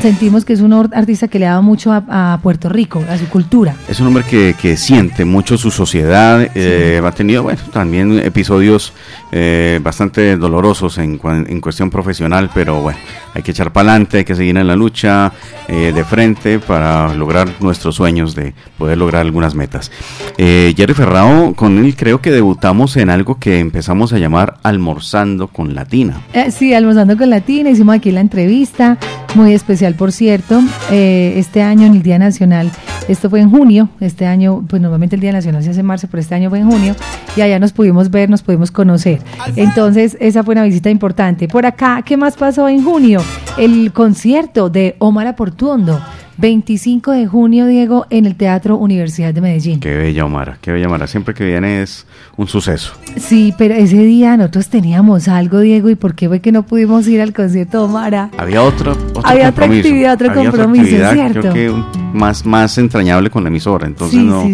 sentimos que es un artista que le da mucho a, Puerto Rico, a su cultura. Es un hombre que, que siente mucho su sociedad, eh, ha tenido bueno, también episodios eh, bastante dolorosos en, en, cuestión profesional, pero bueno, hay que echar para adelante, hay que seguir en la lucha eh, de frente para lograr nuestros sueños de poder lograr algunas metas. Eh, Jerry Ferrao, con él creo que debutamos en algo que empezamos a llamar Almorzando con Latina. sí, Almorzando con Latina, hicimos aquí la entrevista, muy especial por cierto, este año en el Día Nacional, esto fue en junio, este año, pues normalmente el Día Nacional se hace en marzo, pero este año fue en junio, y allá nos pudimos ver, nos pudimos conocer. Entonces, esa fue una visita importante. Por acá, ¿qué más pasó en junio? El concierto de Omar Aportuondo 25 de junio, Diego, en el Teatro Universidad de Medellín. Qué bella Omar, qué bella Omar. Siempre que viene es un suceso. Sí, pero ese día nosotros teníamos algo, Diego, ¿y por qué fue que no pudimos ir al concierto de Omar? Había otro, otro Había otra actividad, otro compromiso, ¿cierto? Creo que más, más entrañable con la emisora, entonces no,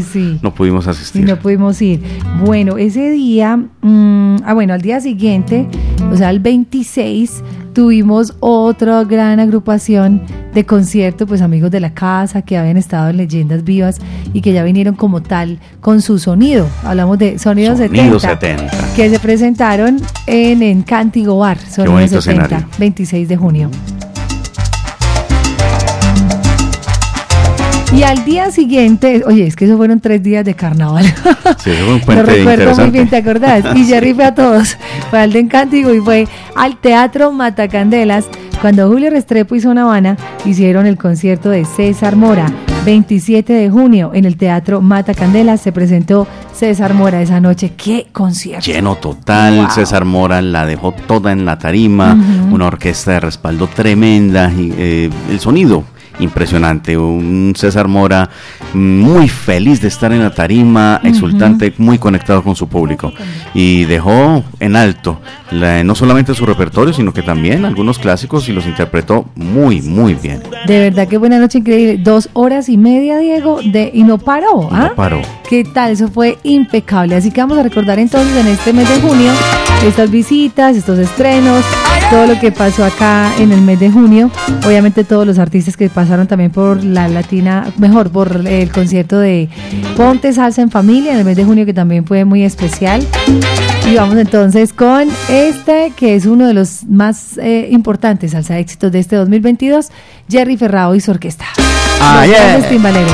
no pudimos asistir. no pudimos ir. Bueno, ese día, mm, ah, bueno, al día siguiente, o sea, el 26 tuvimos otra gran agrupación de concierto, pues amigos de la casa que habían estado en Leyendas Vivas y que ya vinieron como tal con su sonido. Hablamos de Sonido, 70, que se presentaron en Encántigo Bar, Sonido 70, 26 de junio. Y al día siguiente, oye, es que esos fueron tres días de carnaval. Sí, eso fue un puente Lo recuerdo muy bien, ¿te acordás? Y Jerry fue a todos. Fue al de Encántigo y fue al Teatro Matacandelas cuando Julio Restrepo y Zona Habana hicieron el concierto de César Mora. 27 de junio en el Teatro Matacandelas se presentó César Mora esa noche. ¡Qué concierto! Lleno total. César Mora la dejó toda en la tarima. Una orquesta de respaldo tremenda. Y, eh, el sonido impresionante. Un César Mora muy feliz de estar en la tarima, exultante, muy conectado con su público. Y dejó en alto no solamente su repertorio, sino que también algunos clásicos y los interpretó muy, muy bien. De verdad, qué buena noche increíble. Dos horas y media, Diego, de, y no paró. ¿ah? No paró. ¿Qué tal? Eso fue impecable. Así que vamos a recordar entonces en este mes de junio estas visitas, estos estrenos, todo lo que pasó acá en el mes de junio. Obviamente todos los artistas que pasaron también por la Latina, mejor, por el concierto de Ponte Salsa en Familia en el mes de junio que también fue muy especial. Y vamos entonces con este que es uno de los más eh, importantes salsa éxitos de este 2022, Jerry Ferrao y su orquesta. Ah, los timbaleros.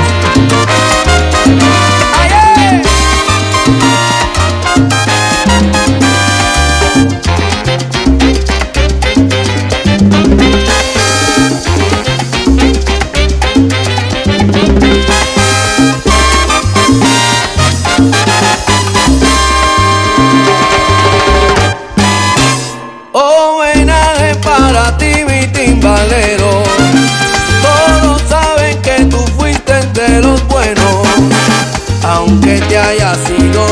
Aunque te haya sido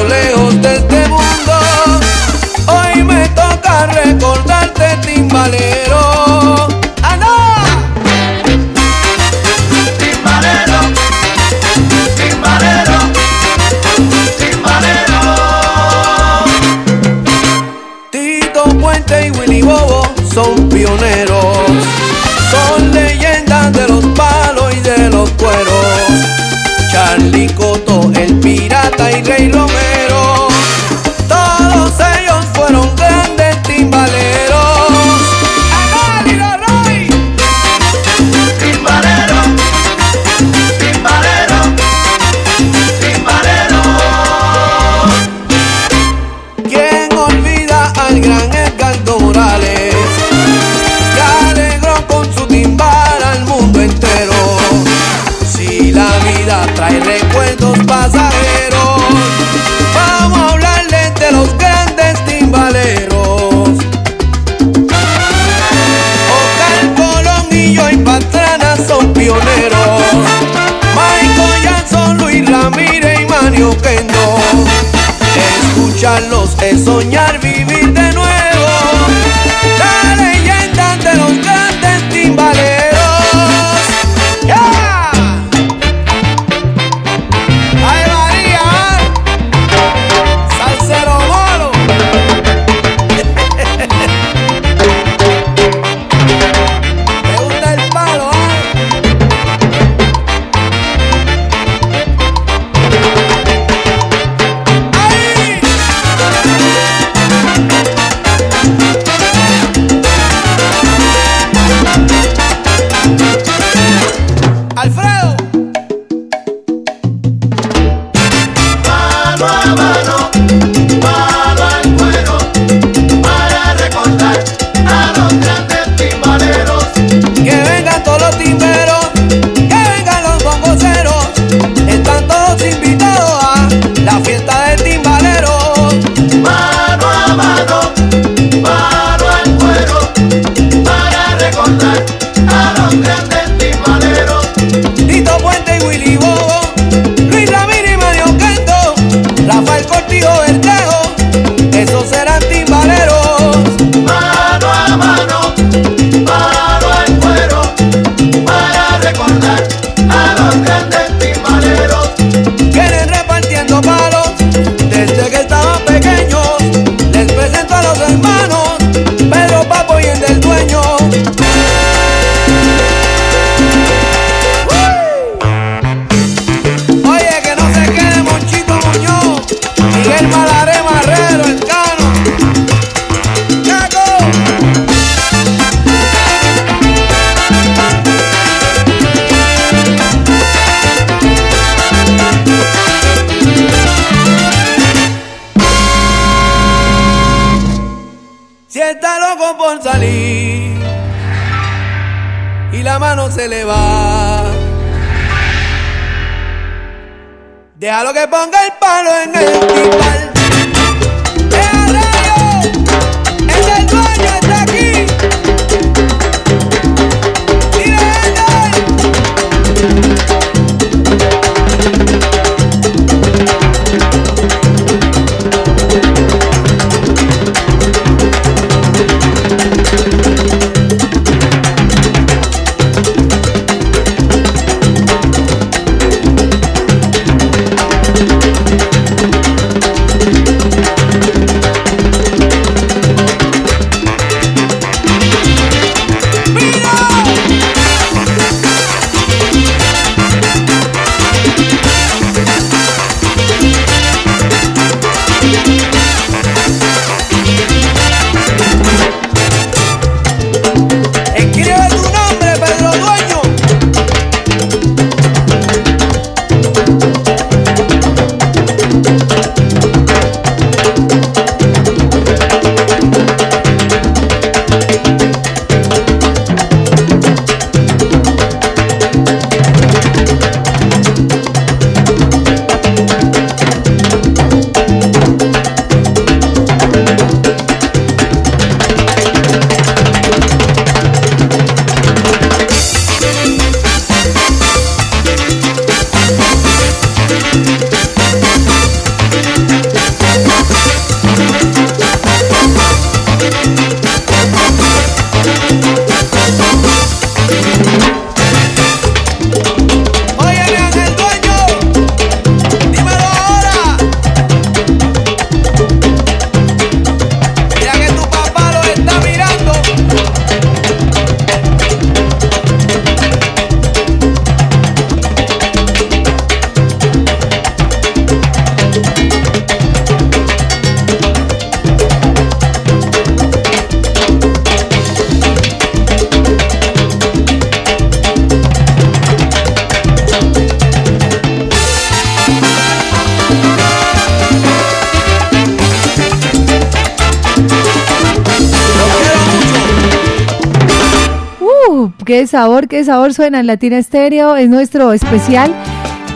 qué sabor, qué sabor suena en Latina Estéreo, es nuestro especial.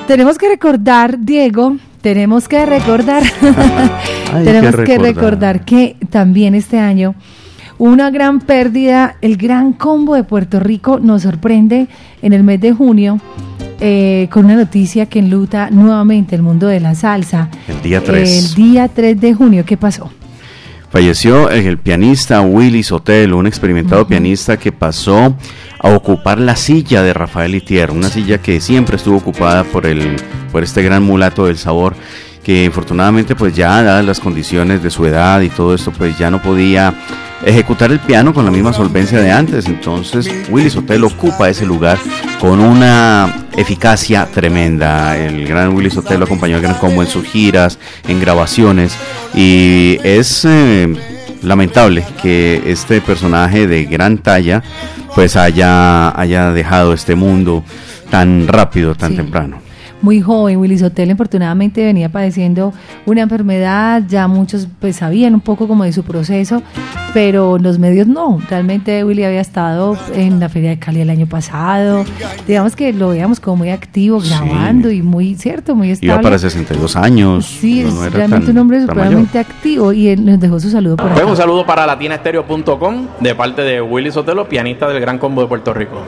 Tenemos que recordar, Diego, tenemos que recordar, tenemos que recordar. que también este año una gran pérdida, el gran combo de Puerto Rico nos sorprende en el mes de junio. Eh, con una noticia que enluta nuevamente el mundo de la salsa. El día 3. El día 3 de junio, ¿qué pasó? Falleció el pianista Willy Sotelo, un experimentado pianista que pasó a ocupar la silla de Rafael Itier, una silla que siempre estuvo ocupada por, el, por este gran mulato del sabor, que infortunadamente pues ya dadas las condiciones de su edad y todo esto pues ya no podía ejecutar el piano con la misma solvencia de antes. Entonces Willy Sotelo ocupa ese lugar con una eficacia tremenda. El gran Willy Sotelo acompañó al gran combo en sus giras, en grabaciones y es eh, lamentable que este personaje de gran talla pues haya, haya dejado este mundo tan rápido, tan temprano muy joven. Willy Sotelo infortunadamente venía padeciendo una enfermedad, ya muchos pues sabían un poco como de su proceso, pero los medios no. Realmente Willy había estado en la Feria de Cali el año pasado. Digamos que lo veíamos como muy activo, grabando y muy, cierto, muy estable. Iba para 62 años. Sí, es realmente un hombre supremamente activo y él nos dejó su saludo por Un saludo para latinastereo.com de parte de Willy Sotelo, pianista del Gran Combo de Puerto Rico.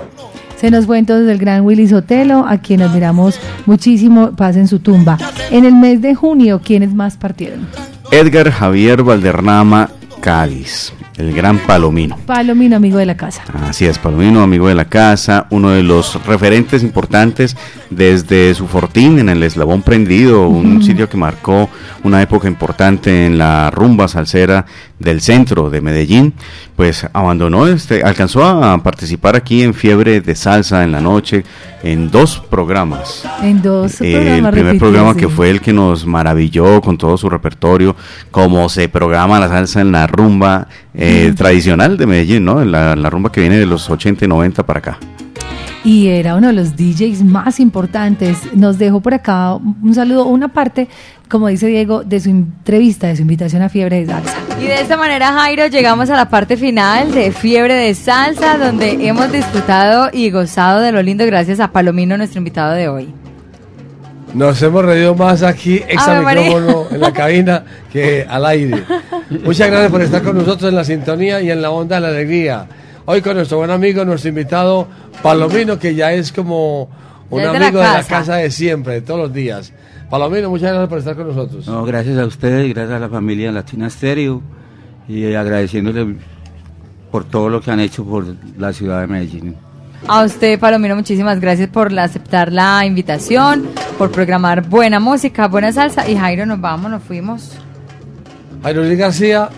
Se nos fue entonces el gran Willy Sotelo, a quien admiramos muchísimo, paz en su tumba. En el mes de junio, ¿quiénes más partieron? Edgar Javier Valdernama Cádiz el gran Palomino. Palomino, amigo de la casa. Así es, Palomino, amigo de la casa, uno de los referentes importantes desde su fortín en el Eslabón Prendido, un sitio que marcó una época importante en la rumba salsera del centro de Medellín, pues abandonó, este, alcanzó a participar aquí en Fiebre de Salsa en la noche en dos programas. En dos eh, El primer programa que fue el que nos maravilló con todo su repertorio, cómo se programa la salsa en la rumba eh, tradicional de Medellín, ¿no? La, la rumba que viene de los 80 y 90 para acá y era uno de los DJs más importantes. Nos dejó por acá un saludo, una parte, como dice Diego, de su entrevista, de su invitación a Fiebre de Salsa. Y de esta manera, Jairo, llegamos a la parte final de Fiebre de Salsa, donde hemos disfrutado y gozado de lo lindo gracias a Palomino, nuestro invitado de hoy. Nos hemos reído más aquí, ex micrófono, en la cabina, que al aire. Muchas gracias por estar con nosotros en la sintonía y en la onda de la alegría. Hoy con nuestro buen amigo, nuestro invitado Palomino, que ya es como un amigo de la, casa de siempre, de todos los días. Palomino, muchas gracias por estar con nosotros. No, gracias a ustedes, gracias a la familia Latina Stereo y agradeciéndole por todo lo que han hecho por la ciudad de Medellín. A usted, Palomino, muchísimas gracias por aceptar la invitación, por programar buena música, buena salsa. Y Jairo, nos vamos, nos fuimos. Luis García,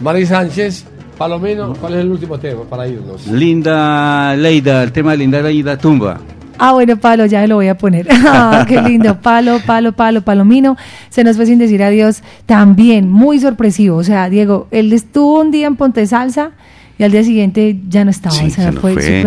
Mari Sánchez, Palomino, ¿cuál es el último tema para irnos? Linda Leida, el tema de Linda Leida Tumba. Ah, bueno, Palo, ya lo voy a poner. Ah, qué lindo. Palo, palo, palo, palomino. Se nos fue sin decir adiós. También muy sorpresivo. O sea, Diego, él estuvo un día en Ponte Salsa y al día siguiente ya no estaba. o sea, fue, fue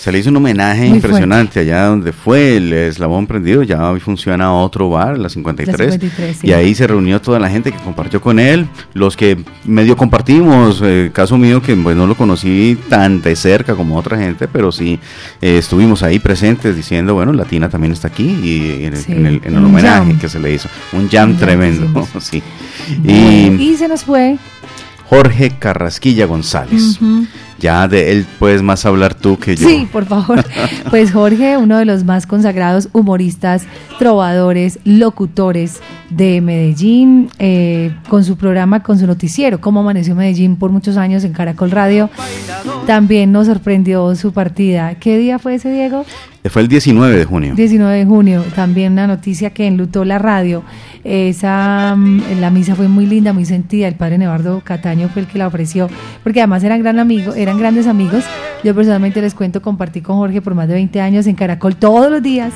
se le hizo un homenaje impresionante allá donde fue el eslabón prendido, ya hoy funciona otro bar, la 53, y ahí se reunió toda la gente que compartió con él, los que medio compartimos, eh, caso mío que pues no lo conocí tan de cerca como otra gente, pero sí eh, estuvimos ahí presentes diciendo, bueno, Latina también está aquí y en, el, homenaje que se le hizo, un jam tremendo, sí. Y, se nos fue. Jorge Carrasquilla González. Ya de él puedes más hablar tú que yo. Sí, por favor. Pues Jorge, uno de los más consagrados humoristas, trovadores, locutores de Medellín, eh, con su programa, con su noticiero, Cómo Amaneció Medellín por muchos años en Caracol Radio. También nos sorprendió su partida. ¿Qué día fue ese, Diego? Fue el 19 de junio. 19 de junio, también una noticia que enlutó la radio. Esa, mm, la misa fue muy linda, muy sentida. El padre Nevardo Cataño fue el que la ofreció, porque además eran gran amigo, eran grandes amigos. Yo personalmente les cuento, compartí con Jorge por más de 20 años en Caracol todos los días.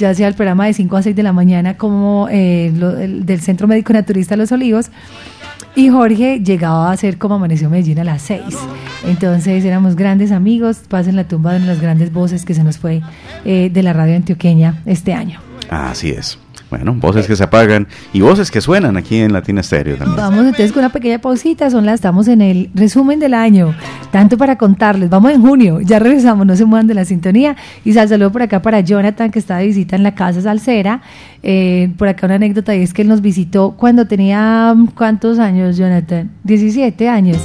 Ya hacía el programa de 5 a 6 de la mañana como eh, del Centro Médico Naturista Los Olivos. Y Jorge llegaba a ser como Amaneció Medellín a las 6. Entonces éramos grandes amigos, pasen la tumba de las grandes voces que se nos fue eh, de la radio antioqueña este año. Así es. Bueno, voces que se apagan y voces que suenan aquí en Latina Stereo también. Vamos entonces con una pequeña pausita, son las, estamos en el resumen del año, tanto para contarles, vamos en junio, ya regresamos, no se muevan de la sintonía y sal saludo por acá para Jonathan que está de visita en la casa salsera, eh, por acá una anécdota y es que él nos visitó cuando tenía, ¿cuántos años Jonathan? 17 años.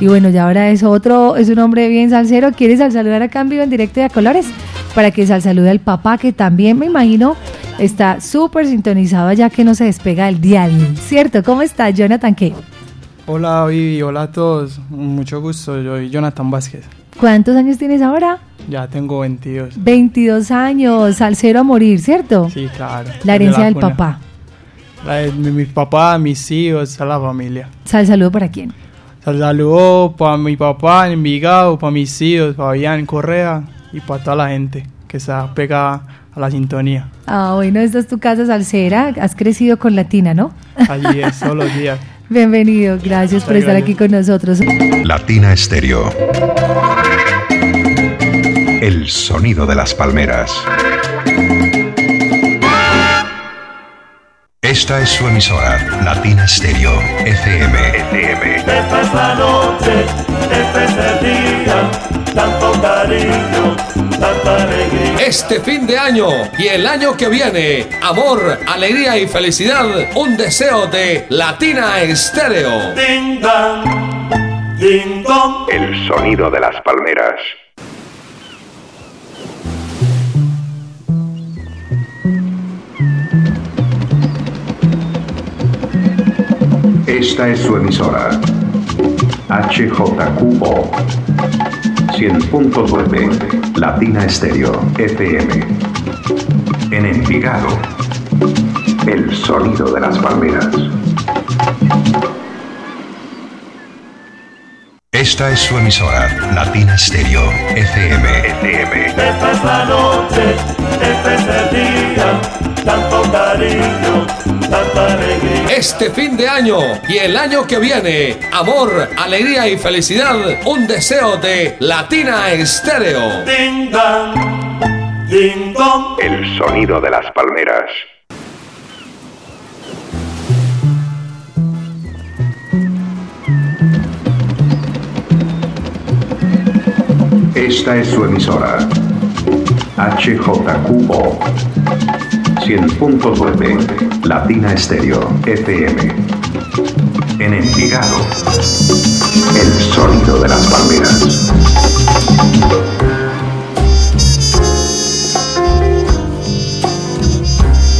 Y bueno, ya ahora es otro, es un hombre bien salsero, quiere sal saludar en vivo en directo de a colores para que sal salude al papá que también me imagino está súper sintonizado ya que no se despega el dial, ¿cierto? ¿Cómo está Jonathan qué? Hola Vivi, hola a todos, mucho gusto, yo soy Jonathan Vázquez. ¿Cuántos años tienes ahora? Ya tengo 22. 22 años, salsero a morir, ¿cierto? Sí, claro. La herencia del papá. La de mi, papá, mis hijos, a la familia. Sal saludo para quién? Sal saludo para mi papá en Envigado, para mis hijos, para en Correa y para toda la gente que está pegada a la sintonía. Ah, bueno, esta es tu casa salsera, has crecido con Latina, ¿no? Allí es, todos los días. Bienvenido, gracias por estar aquí con nosotros. Latina Estéreo. El sonido de las palmeras. Esta es su emisora, Latina Stereo, FM. FM. Esta es la noche, este es el día, tanto cariño, tanta alegría. Este fin de año y el año que viene, amor, alegría y felicidad, un deseo de Latina Stereo. Ding dong, ding dong. El sonido de las palmeras. Esta es su emisora. HJQO 100.9 Latina Estéreo FM. En Envigado, el sonido de las palmeras. Esta es su emisora, Latina Stereo, FM. FM. Esta noche, este es el día, tanto cariño. Este fin de año y el año que viene, amor, alegría y felicidad, un deseo de Latina Estéreo. Ding dong, ding dong. El sonido de las palmeras. Esta es su emisora. HJQO 100.9 Latina Estéreo FM. En Envigado, el sonido de las palmeras.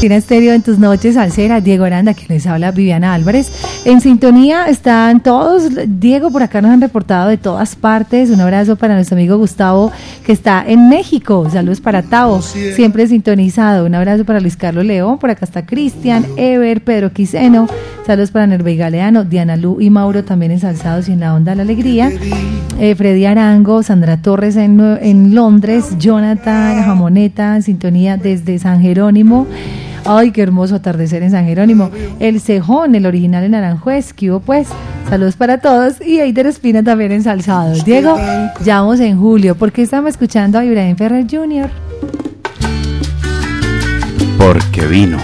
Latina Estéreo en tus noches, Alcera, Diego Aranda, que les habla Viviana Álvarez. En sintonía están todos. Diego, por acá nos han reportado de todas partes. Un abrazo para nuestro amigo Gustavo, que está en México. Saludos para Tavo, siempre sintonizado. Un abrazo para Luis Carlos León. Por acá está Cristian, Ever, Pedro Quiseno. Saludos para Nervey Galeano, Diana Lu y Mauro también ensalzados y en la onda de la alegría. Eh, Freddy Arango, Sandra Torres en, en Londres, Jonathan Jamoneta en sintonía desde San Jerónimo. Ay, qué hermoso atardecer en San Jerónimo. El Cejón, el original en Aranjuez, que hubo pues. Saludos para todos. Y Eider Espina también ensalzado. Diego, ya vamos en julio. ¿Por qué estamos escuchando a Ibrahim Ferrer Jr.? Porque vino.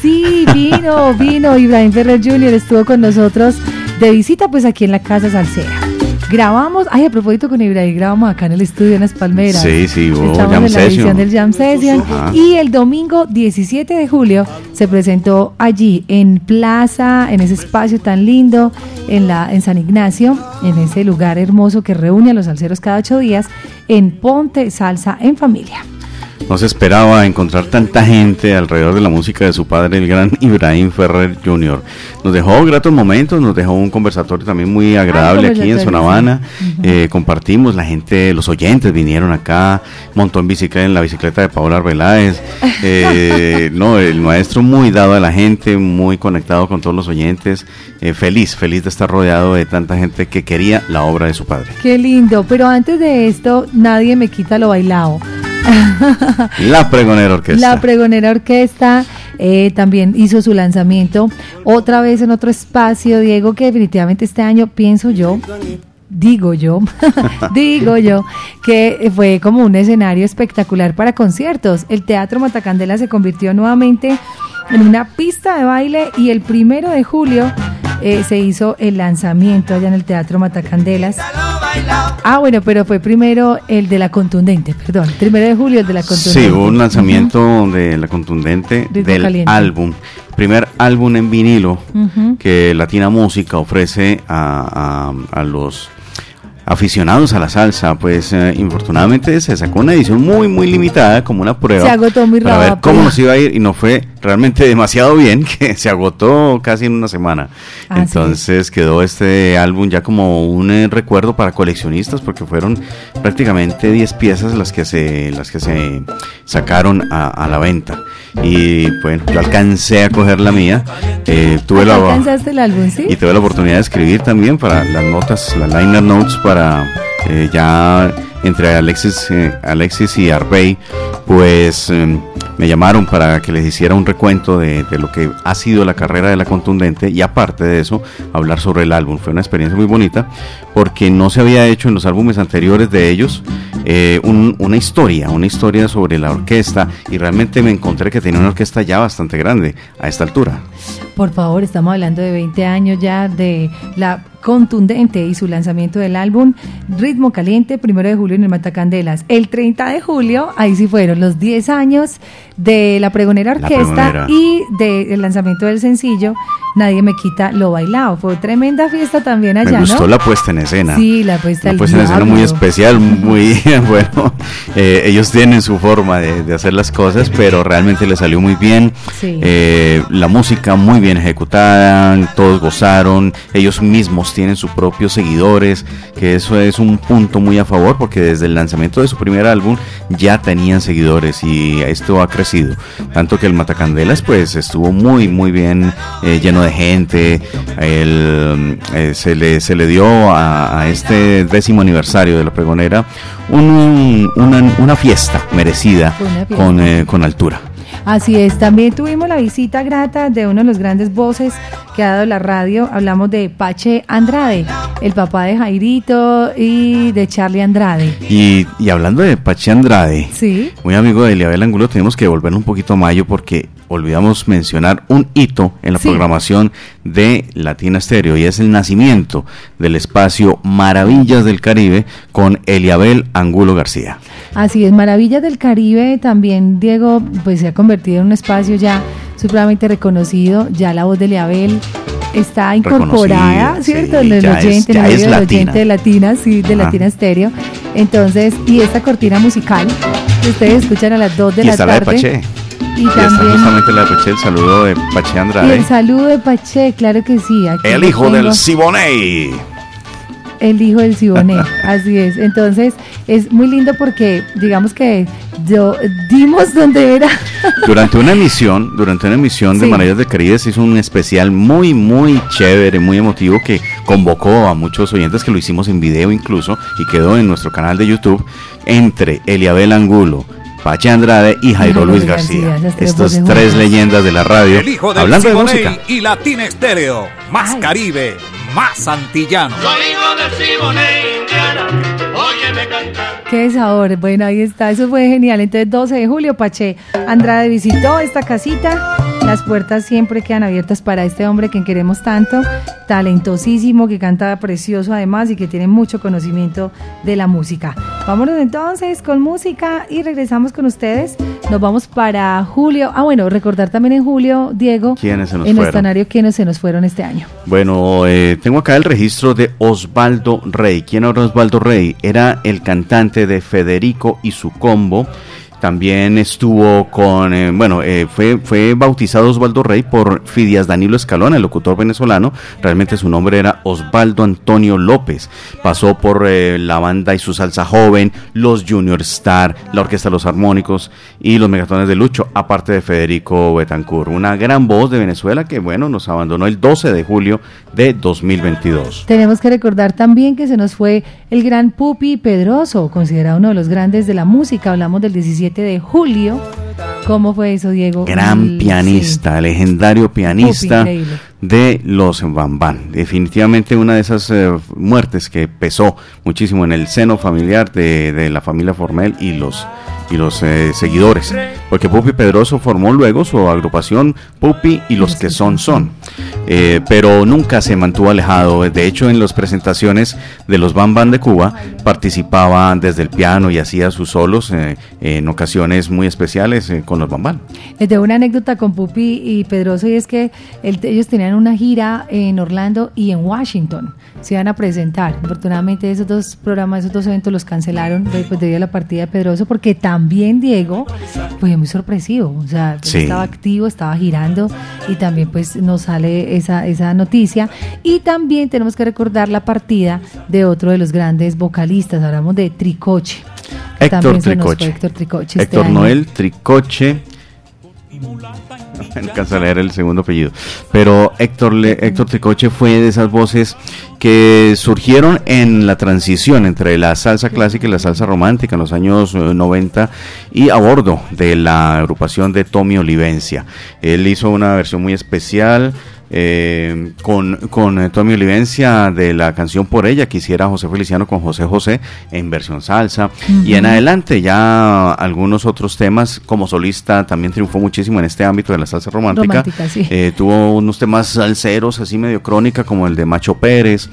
Sí, vino, vino. Ibrahim Ferrer Jr. estuvo con nosotros de visita pues aquí en la Casa Salsera. Grabamos, ay, a propósito con Ibrahim, grabamos acá en el estudio en Las Palmeras. Sí, sí, hubo Estamos jam en la session. edición del Jam Session. Ajá. Y el domingo 17 de julio se presentó allí en Plaza, en ese espacio tan lindo, en, la, en San Ignacio, en ese lugar hermoso que reúne a los salseros cada ocho días, en Ponte Salsa en Familia. No se esperaba encontrar tanta gente alrededor de la música de su padre, el gran Ibrahim Ferrer Jr. Nos dejó gratos momentos, nos dejó un conversatorio también muy agradable aquí en Habana. Eh, compartimos, la gente, los oyentes vinieron acá, montó en bicicleta, en la bicicleta de Paola Arbeláez. Eh, no, el maestro muy dado a la gente, muy conectado con todos los oyentes. Eh, feliz, feliz de estar rodeado de tanta gente que quería la obra de su padre. Qué lindo, pero antes de esto, nadie me quita lo bailado. La Pregonera Orquesta. La Pregonera Orquesta eh, también hizo su lanzamiento otra vez en otro espacio, Diego, que definitivamente este año pienso yo, digo yo, digo yo, que fue como un escenario espectacular para conciertos. El Teatro Matacandela se convirtió nuevamente en una pista de baile y el primero de julio eh, se hizo el lanzamiento allá en el Teatro Matacandelas. Ah, bueno, pero fue primero el de la contundente, perdón, primero de julio el de la contundente. Sí, hubo un lanzamiento de la contundente Ritmo del Caliente. álbum, primer álbum en vinilo que Latina Música ofrece a, a- a los aficionados a la salsa. Pues eh, infortunadamente se sacó una edición muy muy limitada como una prueba Se agotó muy para ver rápido. cómo nos iba a ir y no fue realmente demasiado bien que se agotó casi en una semana. Así Entonces quedó este álbum ya como un eh, recuerdo para coleccionistas porque fueron prácticamente 10 piezas las que se las que se sacaron a, a la venta. Y bueno, yo alcancé a coger la mía. eh, tuve la ¿Alcanzaste el álbum, sí? y tuve la oportunidad de escribir también para las notas, las liner notes para eh, ya entre Alexis, eh, Alexis y Arbey, pues eh, me llamaron para que les hiciera un recuento de, de lo que ha sido la carrera de la contundente y aparte de eso hablar sobre el álbum. Fue una experiencia muy bonita porque no se había hecho en los álbumes anteriores de ellos eh, un- una historia, una historia sobre la orquesta y realmente me encontré que tenía una orquesta ya bastante grande a esta altura. Por favor, estamos hablando de 20 años ya de la contundente y su lanzamiento del álbum Ritmo Caliente, primero de julio en el Matacandelas. El 30 de julio, ahí sí fueron los 10 años de la Pregonera La Orquesta Pregonera. y del lanzamiento del sencillo Nadie me quita lo bailado. Fue tremenda fiesta también allá, Me gustó ¿no? la puesta en escena. Sí, la puesta al puesta en escena muy especial, muy bueno. Eh, ellos tienen su forma de, de hacer las cosas, pero realmente les salió muy bien. Sí. Eh, la música música muy bien ejecutada, todos gozaron, ellos mismos tienen sus propios seguidores, que eso es un punto muy a favor porque desde el lanzamiento de su primer álbum ya tenían seguidores y esto ha crecido. Tanto que el Matacandelas pues estuvo muy muy bien eh, lleno de gente, el, eh, se, le, se le dio a, este décimo aniversario de la pregonera una, fiesta merecida Con, eh, con altura. Así es, también tuvimos la visita grata de uno de los grandes voces que ha dado la radio. Hablamos de Pache Andrade, el papá de Jairito y de Charlie Andrade. Y, hablando de Pache Andrade, ¿Sí? muy amigo de Eliabel Angulo, tenemos que volver un poquito a mayo porque olvidamos mencionar un hito en la programación de Latina Stereo y es el nacimiento del espacio Maravillas del Caribe con Eliabel Angulo García. Así es, Maravillas del Caribe también, Diego, pues se ha convertido en un espacio ya supremamente reconocido, ya la voz de Eliabel está incorporada, ¿cierto? en el oyente, en el oyente de Latina, sí, de Latina Stereo. Entonces, y esta cortina musical que ustedes escuchan a las 2 de la tarde. Y, también. justamente la el saludo de Pache Andrade. el saludo de Pache, claro que sí. el hijo del Siboney. El hijo del Siboney, así es. Entonces, es muy lindo porque, digamos que yo dimos donde era. Durante una emisión, durante una emisión de Maravillas de Caribe se hizo un especial muy, muy chévere, muy emotivo que convocó a muchos oyentes que lo hicimos en video incluso y quedó en nuestro canal de YouTube entre Eliabel Angulo, Pache Andrade y Jairo Luis García. Estos tres leyendas de la radio. El hijo del hablando de música. Y Latina Estéreo. Más Caribe, más antillano. Qué sabor. Bueno, ahí está. Eso fue genial. Entonces, 12 de julio, Pache Andrade visitó esta casita las puertas siempre quedan abiertas para este hombre que queremos tanto, talentosísimo, que canta precioso además y que tiene mucho conocimiento de la música. Vámonos entonces con música y regresamos con ustedes. Nos vamos para julio. Ah, bueno, recordar también en julio, Diego, ¿Quiénes se nos en el escenario quiénes se nos fueron este año. Bueno, eh, tengo acá el registro de Osvaldo Rey. ¿Quién era Osvaldo Rey? Era el cantante de Federico y su combo. También estuvo con, eh, bueno, eh, fue, fue bautizado Osvaldo Rey por Fidias Danilo Escalona, el locutor venezolano. Realmente su nombre era Osvaldo Antonio López. Pasó por eh, la banda y su salsa joven, los Junior Star, la Orquesta los Armónicos y los Megatones de Lucho, aparte de Federico Betancourt. Una gran voz de Venezuela que, bueno, nos abandonó el 12 de julio de 2022. Tenemos que recordar también que se nos fue el gran Pupi Pedroso, considerado uno de los grandes de la música. Hablamos del 17 de julio. ¿Cómo fue eso, Diego? Gran pianista, legendario pianista de los Bambán. Definitivamente una de esas eh, muertes que pesó muchísimo en el seno familiar de, de la familia Formel y los y los eh, seguidores, porque Pupi Pedroso formó luego su agrupación Pupi y los que son son, eh, pero nunca se mantuvo alejado. De hecho, en las presentaciones de los Bam Bam de Cuba participaba desde el piano y hacía sus solos eh, en ocasiones muy especiales con los Bam Bam. Les una anécdota con Pupi y Pedroso y es que ellos tenían una gira en Orlando y en Washington. Se iban a presentar. Afortunadamente esos dos programas, esos dos eventos los cancelaron después de la partida de Pedroso porque también también Diego pues muy sorpresivo, o sea, estaba activo, estaba girando y también pues nos sale esa, esa noticia y también tenemos que recordar la partida de otro de los grandes vocalistas, hablamos de Tricoche. Héctor Tricoche. Héctor Tricoche. Héctor este Noel Tricoche no alcanza a leer el segundo apellido. Pero Héctor, Héctor Tricoche fue de esas voces que surgieron en la transición entre la salsa clásica y la salsa romántica en los años 90 eh, y a bordo de la agrupación de Tommy Olivencia. Él hizo una versión muy especial eh, con, con eh, Tommy Olivencia de la canción Por ella, que hiciera José Feliciano con José José en versión salsa. Y en adelante ya algunos otros temas, como solista también triunfó muchísimo en este ámbito de la salsa romántica. Eh, tuvo unos temas salseros así medio crónica como el de Macho Pérez.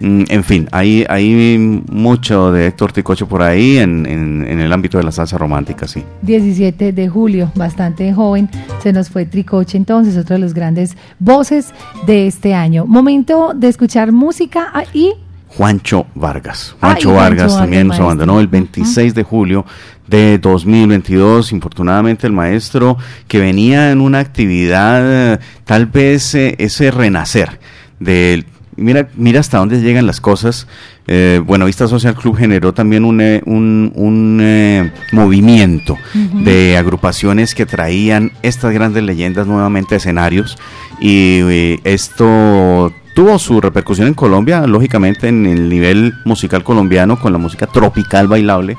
Mm, en fin, hay, hay mucho de Héctor Ticocho por ahí en, el ámbito de la salsa romántica, sí. 17 de julio, bastante joven, se nos fue Tricoche entonces, otro de los grandes voces de este año. Momento de escuchar música y... Juancho Vargas. Juancho Vargas también nos abandonó el 26 de julio de 2022. Infortunadamente el maestro que venía en una actividad, tal vez eh, ese renacer del mira, mira hasta dónde llegan las cosas. Eh, Buenavista Social Club generó también un, eh, un, eh, movimiento de agrupaciones que traían estas grandes leyendas nuevamente a escenarios y esto tuvo su repercusión en Colombia, lógicamente en el nivel musical colombiano con la música tropical bailable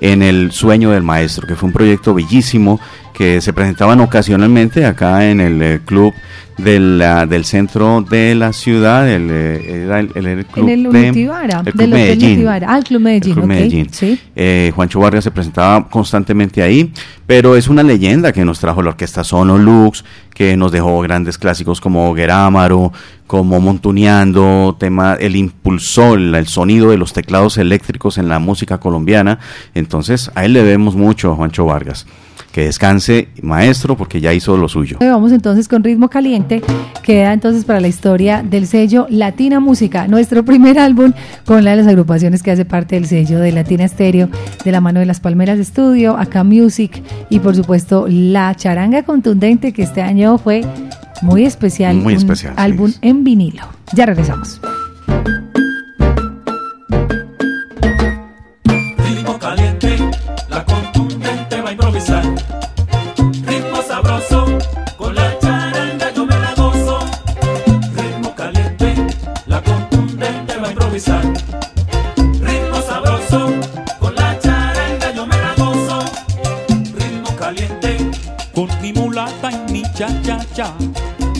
en el sueño del maestro, que fue un proyecto bellísimo que se presentaban ocasionalmente acá en el club del centro de la ciudad, el, eh, era el, club en el de, el club Medellín. Ah, el club Medellín. ¿Sí? Eh, Juancho Vargas se presentaba constantemente ahí, pero es una leyenda que nos trajo la orquesta Sono Lux, que nos dejó grandes clásicos como Guerámaro, como Montuneando, tema, el impulsor, el sonido de los teclados eléctricos en la música colombiana. Entonces, a él le debemos mucho a Juancho Vargas que descanse maestro porque ya hizo lo suyo. Vamos entonces con Ritmo Caliente, queda entonces para la historia del sello Latina Música, nuestro primer álbum con la de las agrupaciones que hace parte del sello de Latina Estéreo, de la mano de las Palmeras Estudio, Acá Music y por supuesto La Charanga Contundente que este año fue muy especial. Muy especial. Álbum en vinilo. Ya regresamos.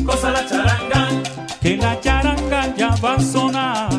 Cosa la charanga, que la charanga ya va a sonar.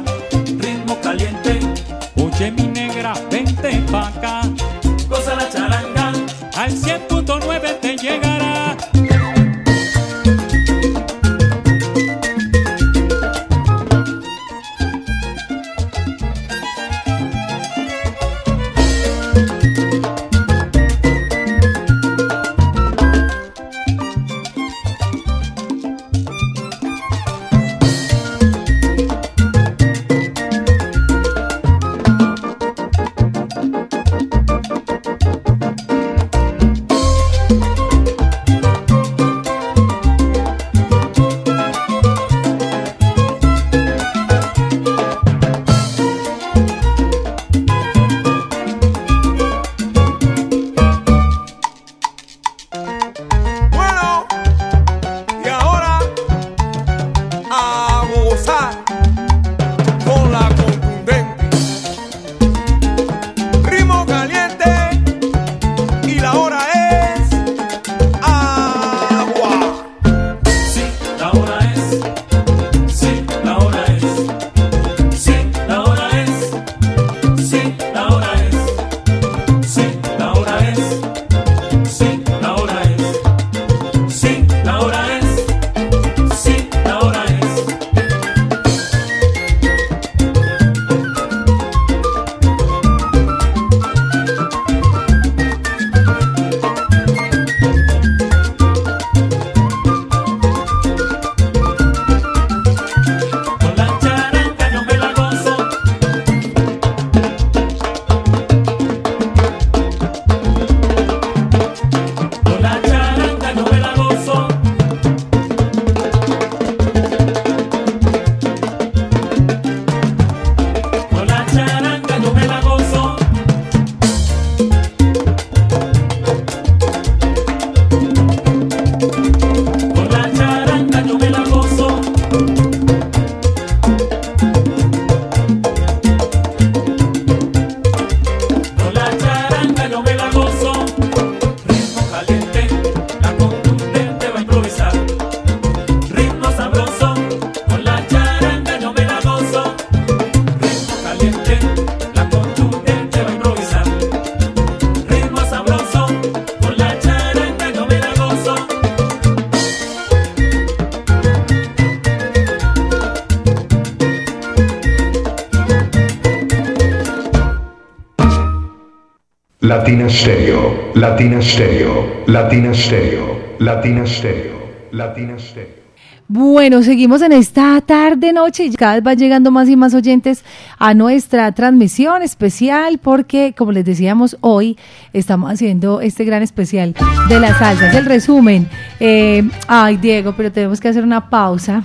Latina Stereo, Latina Stereo, Latina Stereo, Latina Stereo, Latina Stereo. Bueno, seguimos en esta tarde, noche y cada vez van llegando más y más oyentes a nuestra transmisión especial porque, como les decíamos, hoy estamos haciendo este gran especial de las salsas. El resumen. Eh, ay, Diego, pero tenemos que hacer una pausa.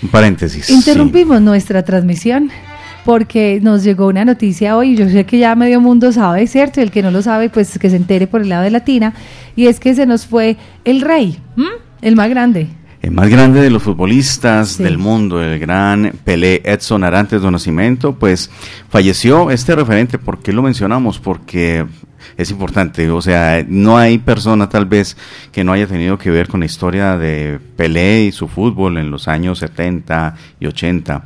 Un paréntesis. Interrumpimos nuestra transmisión porque nos llegó una noticia hoy, yo sé que ya medio mundo sabe, ¿cierto? Y el que no lo sabe, pues que se entere por el lado de Latina, y es que se nos fue el rey, el más grande el más grande de los futbolistas del mundo, el gran Pelé Edson Arantes de Nacimiento, pues falleció este referente. ¿Por qué lo mencionamos? Porque es importante. O sea, no hay persona tal vez que no haya tenido que ver con la historia de Pelé y su fútbol en los años 70 y 80.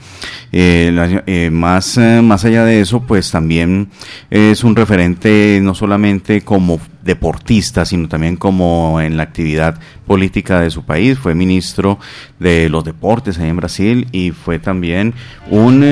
Eh, eh, más, eh, más allá de eso, pues también es un referente no solamente como deportista, sino también como en la actividad política de su país. Fue ministro de los deportes ahí en Brasil y fue también un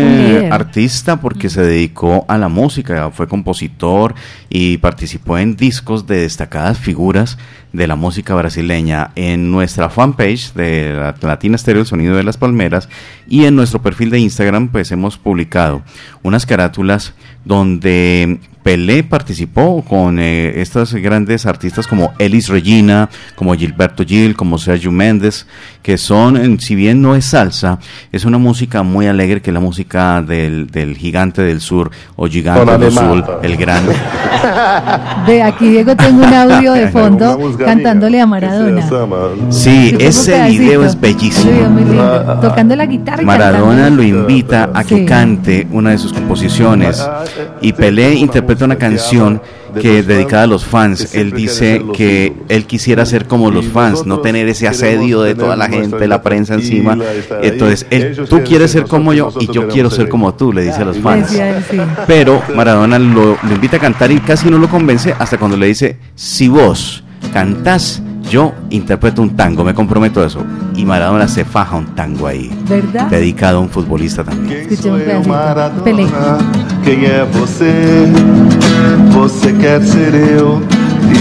artista porque se dedicó a la música, fue compositor y participó en discos de destacadas figuras de la música brasileña en nuestra fanpage de la Latina Estéreo El Sonido de las Palmeras y en nuestro perfil de Instagram pues hemos publicado unas carátulas donde Pelé participó con eh, estas grandes artistas como Elis Regina, como Gilberto Gil, como Sergio Méndez, que son, si bien no es salsa, es una música muy alegre que la música del, del gigante del sur o gigante del sur, el gran. De aquí, Diego, tengo un audio de fondo cantándole a Maradona. Sí, ese video es bellísimo. Tocando la guitarra. Maradona lo invita a que cante una de sus composiciones y Pelé interpreta una canción que dedicada a los fans. Él dice que él quisiera ser como los fans, no tener ese asedio de toda la gente, la prensa encima. Entonces, tú quieres ser como yo y yo quiero ser como tú, le dice a los fans. Pero Maradona lo, lo invita a cantar y casi no lo convence hasta cuando le dice, si vos cantás, yo interpreto un tango, me comprometo a eso. Y Maradona se faja un tango ahí. ¿Verdad? Dedicado a un futbolista también. Escuchemos un pedacito. Pelé. Quem é você? Você quer ser eu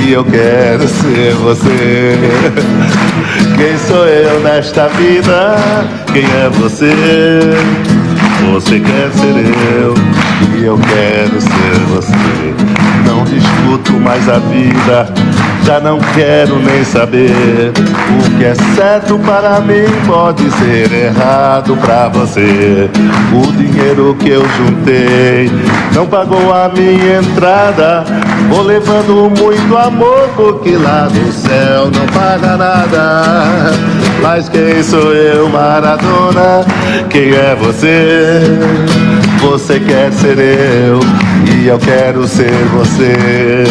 e eu quero ser você. Quem sou eu nesta vida? Quem é você? Você quer ser eu e eu quero ser você. Não discuto mais a vida já não quero nem saber. O que é certo para mim pode ser errado para você. O dinheiro que eu juntei não pagou a minha entrada. Vou levando muito amor, porque lá no céu não paga nada. Mas quem sou eu, Maradona? Quem é você? Você quer ser eu e eu quero ser você.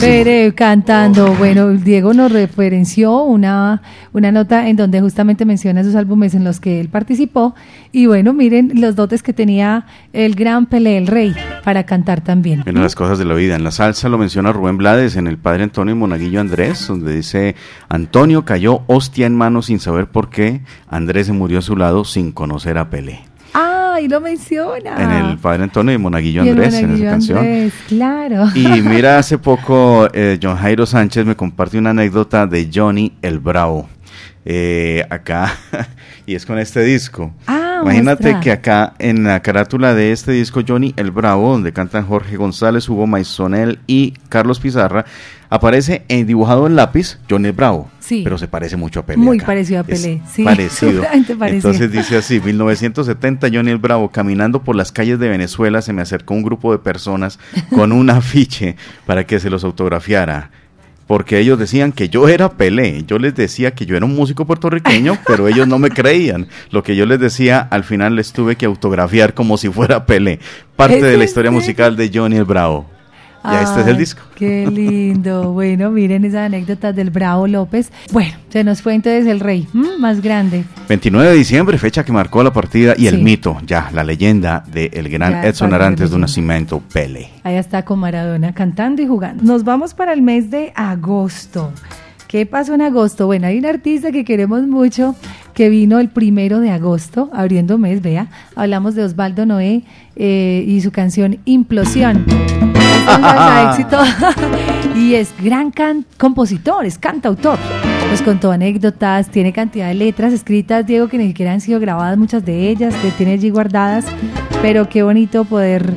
Pero cantando, bueno, Diego nos referenció una, una nota en donde justamente menciona esos álbumes en los que él participó. Y bueno, miren los dotes que tenía el gran Pelé, el rey, para cantar también. En las cosas de la vida, en la salsa lo menciona Rubén Blades en el Padre Antonio Monaguillo Andrés, donde dice, Antonio cayó hostia en mano sin saber por qué, Andrés se murió a su lado sin conocer a Pelé. Y lo menciona. En el Padre Antonio y Monaguillo Andrés, en esa canción. claro. Y mira, hace poco eh, John Jairo Sánchez me compartió una anécdota de Johnny el Bravo. Eh, acá, y es con este disco. Ah, Imagínate que acá en la carátula de este disco Johnny el Bravo, donde cantan Jorge González, Hugo Maisonel y Carlos Pizarra, aparece en dibujado en lápiz Johnny Bravo. Sí. Pero se parece mucho a Pelé. Muy parecido a Pelé, sí. Parecido. Entonces dice así, 1970 Johnny el Bravo, caminando por las calles de Venezuela, se me acercó un grupo de personas con un afiche para que se los autografiara porque ellos decían que yo era Pelé. Yo les decía que yo era un músico puertorriqueño, pero ellos no me creían. Lo que yo les decía, al final les tuve que autografiar como si fuera Pelé. Parte de la historia musical de Johnny el Bravo. Ya este es el disco. Qué lindo. bueno, miren esa anécdota del Bravo López. Bueno, se nos fue entonces el rey más grande. 29 de diciembre, fecha que marcó la partida y el mito, ya, la leyenda del gran Edson Arantes de un nacimiento Pele. Ahí está con Maradona cantando y jugando. Nos vamos para el mes de agosto. ¿Qué pasó en agosto? Bueno, hay un artista que queremos mucho que vino el primero de agosto, abriendo mes, vea. Hablamos de Osvaldo Noé eh, y su canción Implosión. éxito y es gran can compositor, es cantautor. nos contó anécdotas, tiene cantidad de letras escritas, Diego, que ni siquiera han sido grabadas muchas de ellas, que tiene allí guardadas, pero qué bonito poder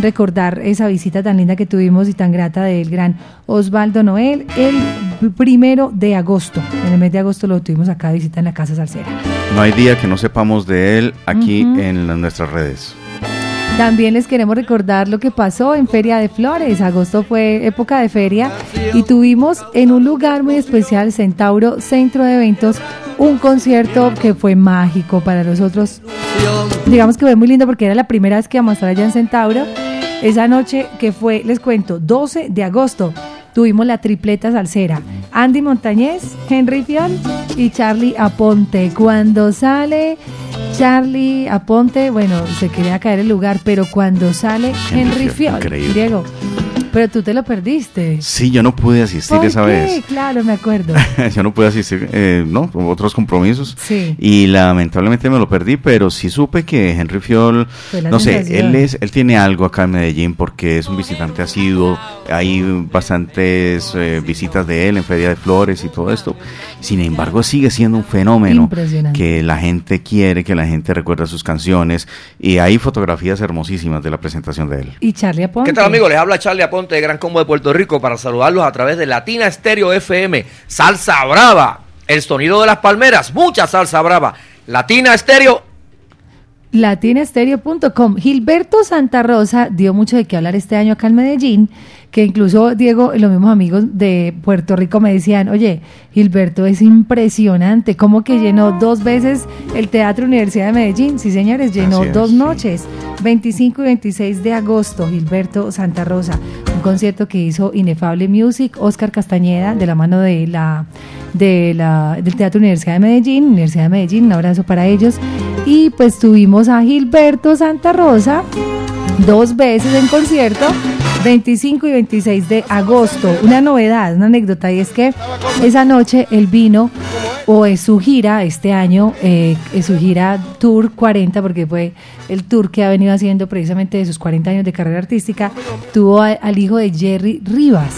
recordar esa visita tan linda que tuvimos y tan grata del gran Osvaldo Noel el primero de agosto. En el mes de agosto lo tuvimos acá de visita en la Casa Salsera. No hay día que no sepamos de él aquí en nuestras redes. También les queremos recordar lo que pasó en Feria de Flores. Agosto fue época de feria y tuvimos en un lugar muy especial, Centauro Centro de Eventos, un concierto que fue mágico para nosotros. Digamos que fue muy lindo porque era la primera vez que íbamos a estar allá en Centauro. Esa noche que fue, les cuento, 12 de agosto, tuvimos la tripleta salsera. Andy Montañez, Henry Fion y Charlie Aponte. Cuando sale Charlie Aponte, bueno, se quería caer el lugar, pero cuando sale Henry, Henry Diego, pero tú te lo perdiste. Sí, yo no pude asistir esa vez. Claro, me acuerdo. yo no pude asistir, eh, no, otros compromisos. Sí. Y lamentablemente me lo perdí, pero sí supe que Henry Fiol, no sé, él es, él tiene algo acá en Medellín porque es un visitante asiduo. Hay bastantes eh, visitas de él en Feria de Flores y todo esto. Sin embargo, sigue siendo un fenómeno que la gente quiere, que la gente recuerda sus canciones y hay fotografías hermosísimas de la presentación de él. Y Charlie Aponte. ¿Qué tal, amigo? Les habla Charlie Aponte de Gran Combo de Puerto Rico para saludarlos a través de Latina Estéreo FM, Salsa Brava, el sonido de las palmeras, mucha salsa brava. Latina Estéreo latinastereo.com. Gilberto Santa Rosa dio mucho de qué hablar este año acá en Medellín, que incluso Diego y los mismos amigos de Puerto Rico me decían, oye, Gilberto es impresionante, como que llenó dos veces el Teatro Universidad de Medellín, sí señores, llenó dos noches, 25 y 26 de agosto, Gilberto Santa Rosa, concierto que hizo Inefable Music, Oscar Castañeda, de la mano de la, de la, del Teatro Universidad de Medellín, Universidad de Medellín, un abrazo para ellos, y pues tuvimos a Gilberto Santa Rosa dos veces en concierto 25 y 26 de agosto. Una novedad, una anécdota, y es que esa noche él vino, o es su gira este año, eh, es su gira Tour 40, porque fue el tour que ha venido haciendo precisamente de sus 40 años de carrera artística, tuvo al hijo de Jerry Rivas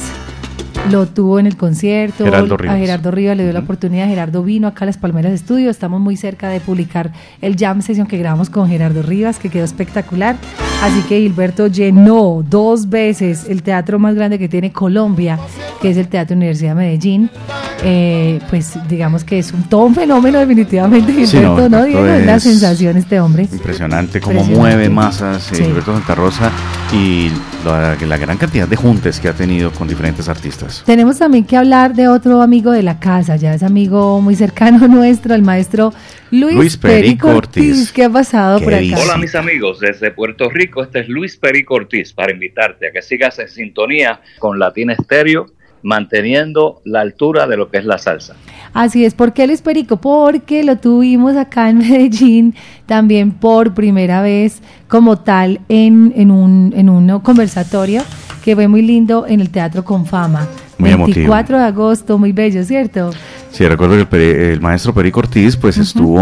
lo tuvo en el concierto. A Gerardo Rivas le dio la oportunidad. Gerardo vino acá a Las Palmeras Estudio. Estamos muy cerca de publicar el jam session que grabamos con Gerardo Rivas, que quedó espectacular. Así que Gilberto llenó dos veces el teatro más grande que tiene Colombia, que es el Teatro Universidad de Medellín. Eh, pues digamos que es un, todo un fenómeno definitivamente Gilberto, ¿no? Diego, es la sensación este hombre. Impresionante cómo mueve masas eh, Gilberto Santa Rosa y la, la gran cantidad de juntes que ha tenido con diferentes artistas. Tenemos también que hablar de otro amigo de la casa, ya es amigo muy cercano nuestro, el maestro Luis, Luis Perico, Ortiz. ¿Qué ha pasado por acá? Hola mis amigos, desde Puerto Rico, este es Luis Perico Ortiz para invitarte a que sigas en sintonía con Latina Estéreo manteniendo la altura de lo que es la salsa. Así es, ¿por qué Luis Perico? Porque lo tuvimos acá en Medellín también por primera vez como tal en, en, un, en un conversatorio que fue muy lindo en el Teatro con Fama. Muy 24 de agosto, muy bello, ¿cierto? Sí, recuerdo que el, maestro Perico Ortiz pues estuvo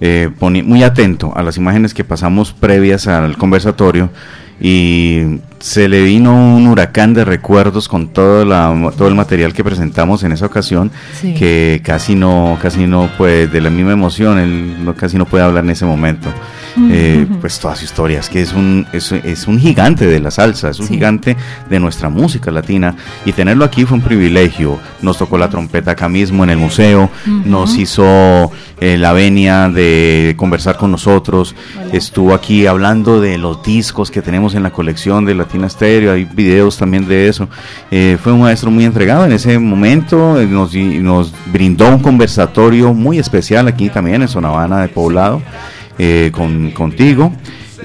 eh, muy atento a las imágenes que pasamos previas al conversatorio y se le vino un huracán de recuerdos con todo, la, todo el material que presentamos en esa ocasión que casi no casi no puede de la misma emoción él no, casi no puede hablar en ese momento. Eh, pues todas sus historias, que es un, es, es, un gigante de la salsa, es un gigante de nuestra música latina. Y tenerlo aquí fue un privilegio. Nos tocó la trompeta acá mismo en el museo, nos hizo eh, la venia de conversar con nosotros, estuvo aquí hablando de los discos que tenemos en la colección de Latina Stereo, hay videos también de eso. Eh, fue un maestro muy entregado en ese momento, nos, nos brindó un conversatorio muy especial aquí también en Zona Habana de Poblado eh, con, contigo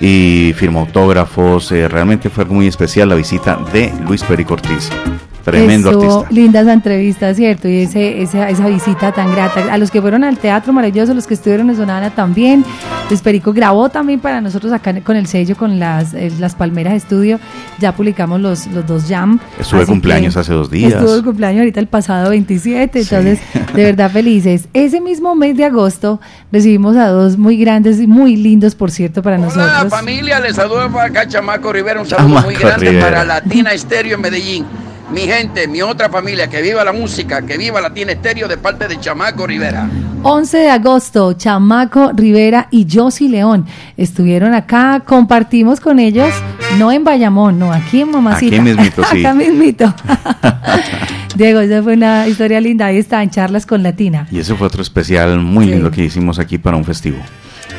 y firmó autógrafos. Eh, realmente fue muy especial la visita de Luis Perico Ortiz. Tremendo artista. Lindas entrevistas, ¿cierto? Y ese, esa, esa visita tan grata. A los que fueron al teatro maravilloso, los que estuvieron en Sonana también. Luis Perico grabó también para nosotros acá con el sello, con las, eh, las Palmeras Estudio. Ya publicamos los, los dos jam. Estuve de cumpleaños hace dos días. Estuve de cumpleaños ahorita el pasado 27. Entonces, de verdad felices. Ese mismo mes de agosto recibimos a dos muy grandes y muy lindos, por cierto, para nosotros. Hola familia, les saludo acá Chamaco Rivera. Un saludo muy grande para Latina Estéreo en Medellín. Mi gente, mi otra familia, que viva la música, que viva Latina Estéreo de parte de Chamaco Rivera. 11 de agosto, Chamaco Rivera y Josie León estuvieron acá, compartimos con ellos, no en Bayamón, no, aquí en Mamacita. Aquí mismito, sí. acá mismito. Diego, esa fue una historia linda, ahí está, en Charlas con Latina. Y ese fue otro especial muy lindo que hicimos aquí para un festivo.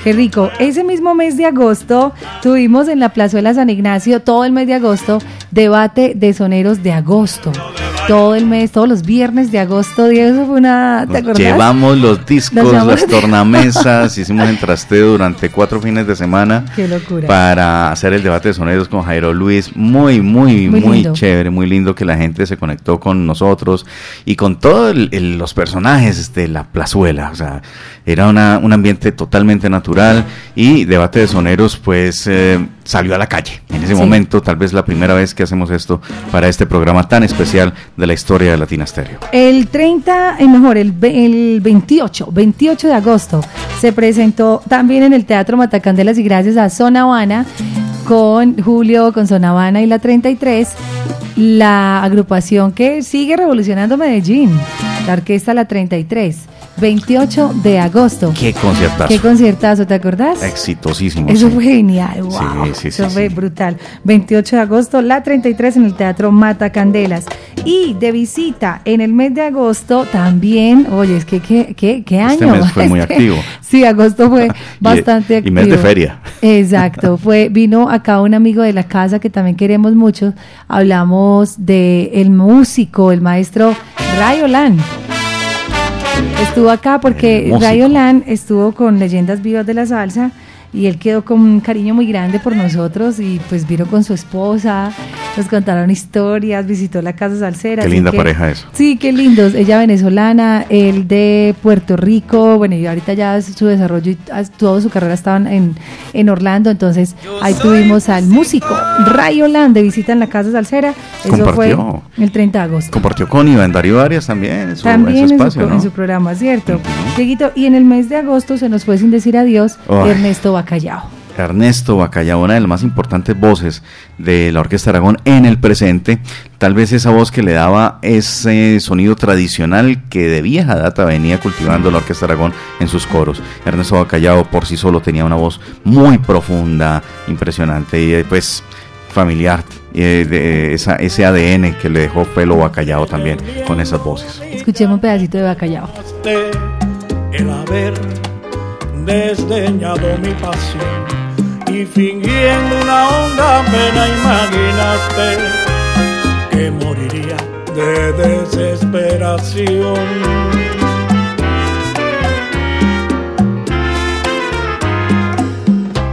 Qué rico. Ese mismo mes de agosto tuvimos en la Plazuela San Ignacio, todo el mes de agosto, debate de soneros de agosto. Todo el mes, todos los viernes de agosto, Diego, eso fue una... ¿Te acordás? Llevamos los discos, las tornamesas, hicimos el trasteo durante cuatro fines de semana. Qué locura. Para hacer el debate de soneros con Jairo Luis. Muy, muy, muy, muy chévere, muy lindo que la gente se conectó con nosotros y con todos los personajes de la plazuela. O sea, era una, un ambiente totalmente natural y debate de soneros pues eh, salió a la calle. En ese momento, tal vez la primera vez que hacemos esto para este programa tan especial de la historia de Latina Stereo. El 30, eh, mejor, el, el 28, 28 de agosto se presentó también en el Teatro Matacandelas y gracias a Zona Habana con Julio, con Zona Habana y la 33, la agrupación que sigue revolucionando Medellín, la orquesta La 33 28 de agosto. Qué conciertazo. Qué conciertazo, ¿te acordás? Exitosísimo. Eso fue genial, wow. Sí, sí, Eso fue brutal. 28 de agosto, la 33 en el Teatro Mata Candelas. Y de visita en el mes de agosto también, oye, es que qué, qué, qué año. Este mes fue muy activo. Sí, agosto fue bastante activo. Y mes de feria. Exacto, fue, vino acá un amigo de la casa que también queremos mucho. Hablamos de el músico, el maestro Rayolan. Estuvo acá porque Rayolan estuvo con Leyendas Vivas de la Salsa y él quedó con un cariño muy grande por nosotros y pues vino con su esposa, nos contaron historias, visitó la casa salsera. Qué linda pareja eso. Sí, qué lindos. Ella venezolana, él de Puerto Rico, bueno, y ahorita ya su desarrollo y toda su carrera estaban en, en Orlando, entonces ahí tuvimos al músico Ray de visita en la casa salsera. Eso fue el 30 de agosto. Compartió con Iván Darío Arias también en su, también en espacio, en su, programa, ¿cierto? y en el mes de agosto se nos fue sin decir adiós Ernesto Bacallao. Ernesto Bacallao, una de las más importantes voces de la Orquesta Aragón en el presente, tal vez esa voz que le daba ese sonido tradicional que de vieja data venía cultivando la Orquesta Aragón en sus coros. Ernesto Bacallao por sí solo tenía una voz muy profunda, impresionante y pues familiar eh, de esa, ese ADN que le dejó Pelo Bacallao también con esas voces. Escuchemos un pedacito de Bacallao. El haber desdeñado mi pasión y fingiendo una honda pena imaginaste que moriría de desesperación.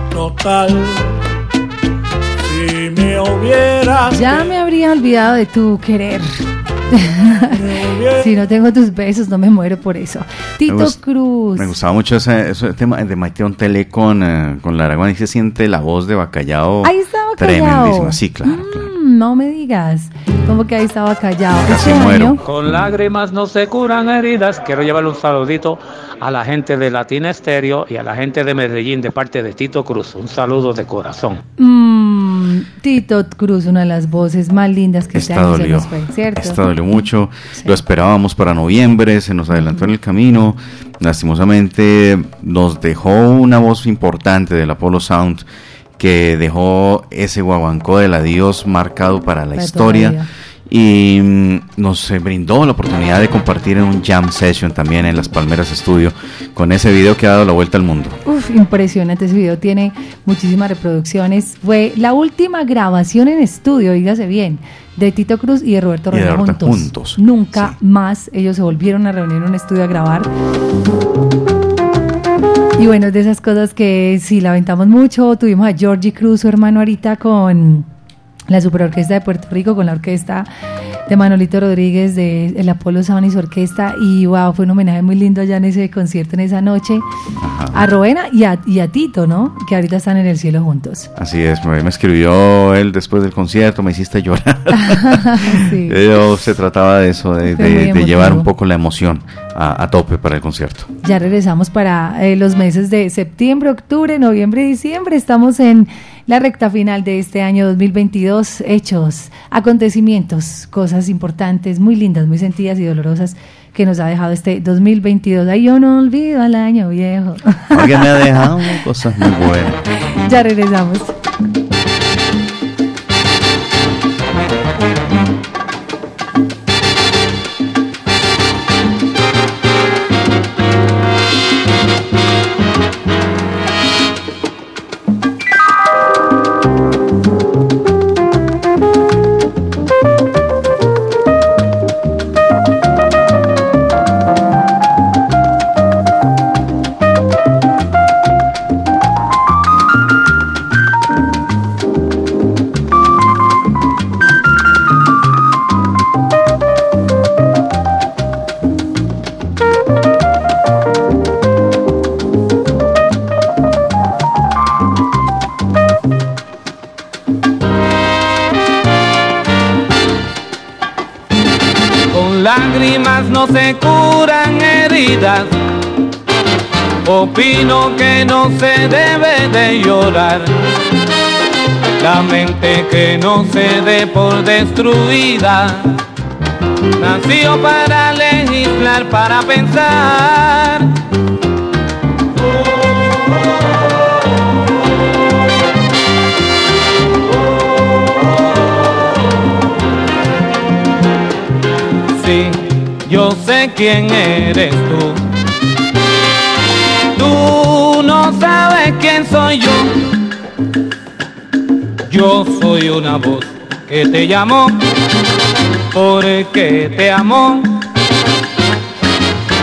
Total, si me hubieras... Ya me habría olvidado de tu querer. si no tengo tus besos, no me muero por eso. Tito Cruz. Me gustaba mucho ese, tema de Maiteón Tele con, eh, con la Aragón y se siente la voz de Bacallao. Ahí está Bacallao. Tremendísima, sí, claro, mm, No me digas. Como que ahí estaba Bacallao. Casi muero. Con lágrimas no se curan heridas. Quiero llevarle un saludito a la gente de Latina Estéreo y a la gente de Medellín de parte de Tito Cruz. Un saludo de corazón. Mm, Tito Cruz, una de las voces más lindas que se ha nos fue, ¿cierto? Esta dolió mucho. Lo esperábamos para noviembre, se nos adelantó en el camino. Lastimosamente nos dejó una voz importante del Apollo Sound que dejó ese guaguancó del adiós marcado para la historia y mm, nos brindó la oportunidad de compartir en un jam session también en las Palmeras Studio con ese video que ha dado la vuelta al mundo. Uf, impresionante ese video, tiene muchísimas reproducciones. Fue la última grabación en estudio, dígase bien, de Tito Cruz y de Roberto Reyes juntos. Nunca más ellos se volvieron a reunir en un estudio a grabar. Y bueno, es de esas cosas que sí lamentamos mucho. Tuvimos a Georgie Cruz, su hermano ahorita, con la Superorquesta de Puerto Rico con la orquesta de Manolito Rodríguez de el Apolo Sound y su orquesta y wow, fue un homenaje muy lindo allá en ese concierto en esa noche a Roena y a, y a, Tito, ¿no? Que ahorita están en el cielo juntos. Así es, me, escribió él después del concierto, me hiciste llorar. sí. se trataba de eso, de, de llevar un poco la emoción a, tope para el concierto. Ya regresamos para eh, los meses de septiembre, octubre, noviembre y diciembre. Estamos en la recta final de este año 2022. Hechos, acontecimientos, cosas importantes, muy lindas, muy sentidas y dolorosas que nos ha dejado este 2022. Ay, yo no olvido al año viejo. Porque me ha dejado cosas muy buenas. Ya regresamos. Que no se debe de llorar. La mente que no se dé por destruida. Nació para legislar, para pensar. Yo sé quién eres. Tú quién soy yo. Yo soy una voz que te llamó porque te amó.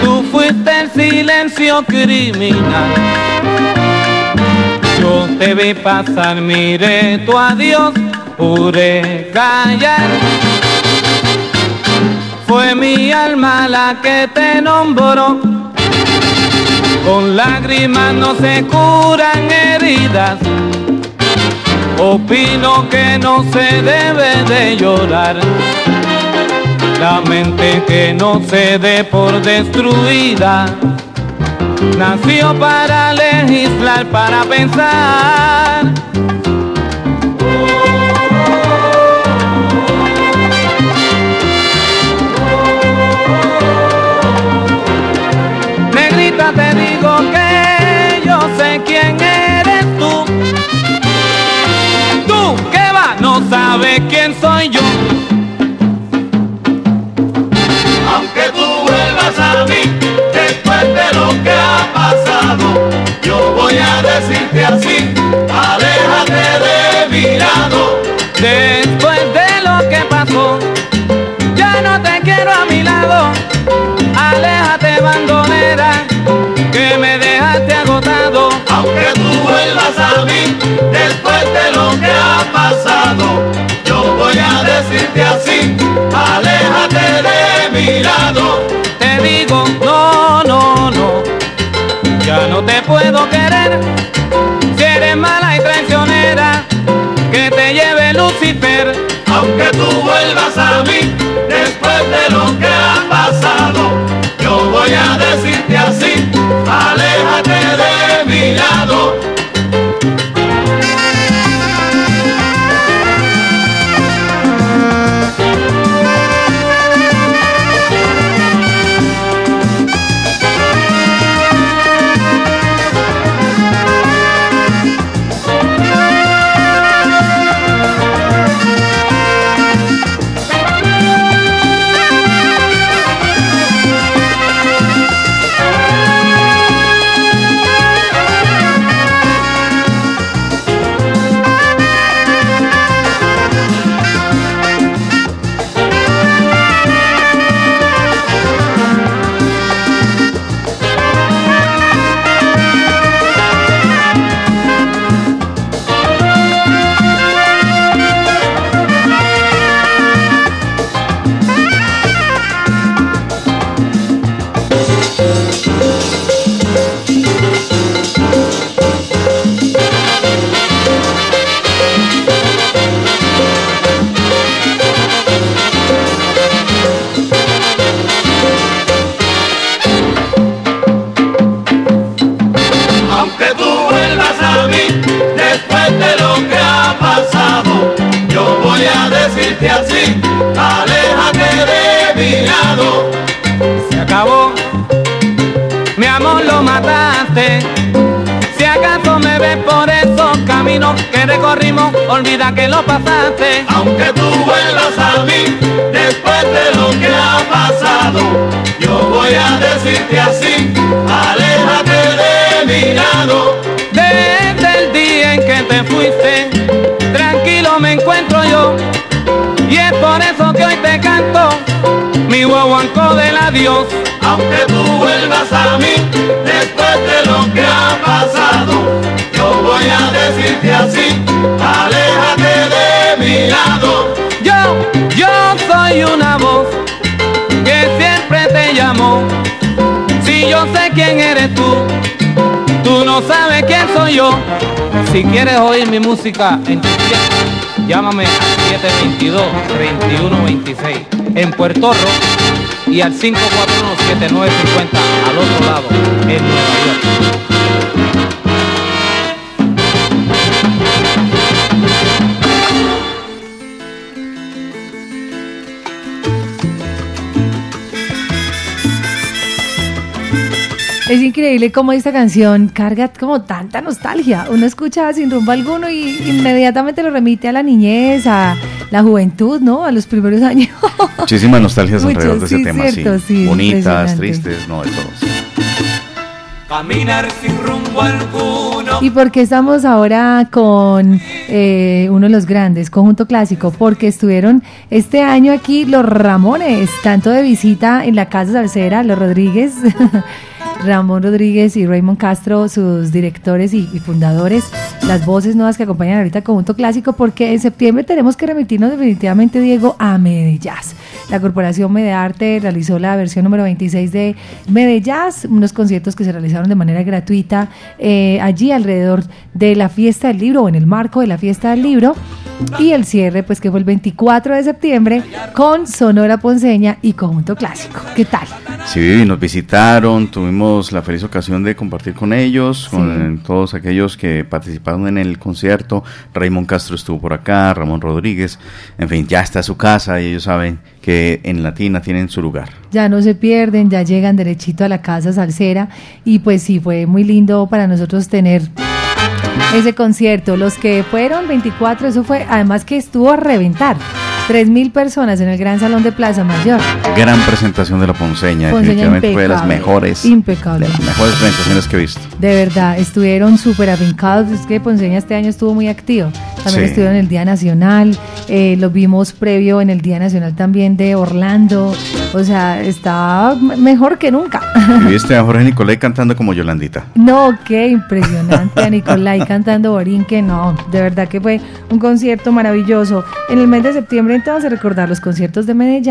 Tú fuiste el silencio criminal. Yo te vi pasar, miré tu adiós, pude callar fue mi alma la que te nombró. Con lágrimas no se curan heridas. Opino que no se debe de llorar. La mente que no se dé por destruida. Nació para legislar, para pensar te digo que yo sé quién eres tú. Tú que va, no sabes quién soy yo. Aunque tú vuelvas a mí después de lo que ha pasado, yo voy a decirte así, aléjate de mi lado. Después de lo que pasó, ya no te quiero a mi lado. Aléjate me Aunque tú vuelvas a mí después de lo que ha pasado, yo voy a decirte así, aléjate de mi lado. Te digo, no, no, no, ya no te puedo querer. Si eres mala y traicionera, que te lleve Lucifer. Aunque tú vuelvas a mí olvida que lo pasaste. Aunque tú vuelvas a mí, después de lo que ha pasado, yo voy a decirte así, aléjate de mi lado. Desde el día en que te fuiste, tranquilo me encuentro yo, y es por eso que hoy te canto mi guaguancó del adiós. Aunque tú vuelvas a mí, después de lo que ha pasado, yo voy a decirte así, Yo, soy una voz que siempre te llamó. Si yo sé quién eres tú, tú no sabes quién soy yo. Si quieres oír mi música en tu tiempo, llámame al 722-3126 en Puerto Rico y al 541-7950 al otro lado en Nueva York. Es increíble cómo esta canción carga como tanta nostalgia. Uno escucha sin rumbo alguno y inmediatamente lo remite a la niñez, a la juventud, ¿no? A los primeros años. Muchísimas nostalgias alrededor de ese sí, tema, cierto, sí. sí, Bonitas, tristes, no, de todo. sí. Caminar sin rumbo alguno. ¿Y por qué estamos ahora con eh, uno de los grandes, Conjunto Clásico? Porque estuvieron este año aquí los Ramones, tanto de visita en la Casa Salsera, los Rodríguez, Ramón Rodríguez y Raymond Castro, sus directores y, y fundadores, las voces nuevas que acompañan ahorita Conjunto Clásico, porque en septiembre tenemos que remitirnos definitivamente, Diego, a Medellaz. La Corporación Medearte realizó la versión número 26 de Medellaz, unos conciertos que se realizaron de manera gratuita eh, allí alrededor de la fiesta del libro o en el marco de la fiesta del libro. Y el cierre, pues que fue el 24 de septiembre con Sonora Ponceña y Conjunto Clásico. ¿Qué tal? Sí, nos visitaron, tuvimos la feliz ocasión de compartir con ellos, con todos aquellos que participaron en el concierto. Raymond Castro estuvo por acá, Ramón Rodríguez, en fin, ya está su casa y ellos saben que en Latina tienen su lugar. ya no se pierden, ya llegan derechito a la casa salsera y pues sí, fue muy lindo para nosotros tener ese concierto. Los que fueron 24, eso fue, además que estuvo a reventar. 3.000 personas en el Gran Salón de Plaza Mayor. Gran presentación de la Ponceña, Ponceña definitivamente fue de las mejores, impecable. de las mejores presentaciones que he visto. De verdad, estuvieron súper afincados. Es que Ponceña este año estuvo muy activo. También Sí. estuvieron en el Día Nacional. eh, lo vimos previo en el Día Nacional también de Orlando. O sea, está mejor que nunca. Viste a Jorge Nicolai cantando como Yolandita. No, qué impresionante a Nicolai cantando Borinque, no, de verdad que fue un concierto maravilloso. En el mes de septiembre entonces recordar los conciertos de Medellín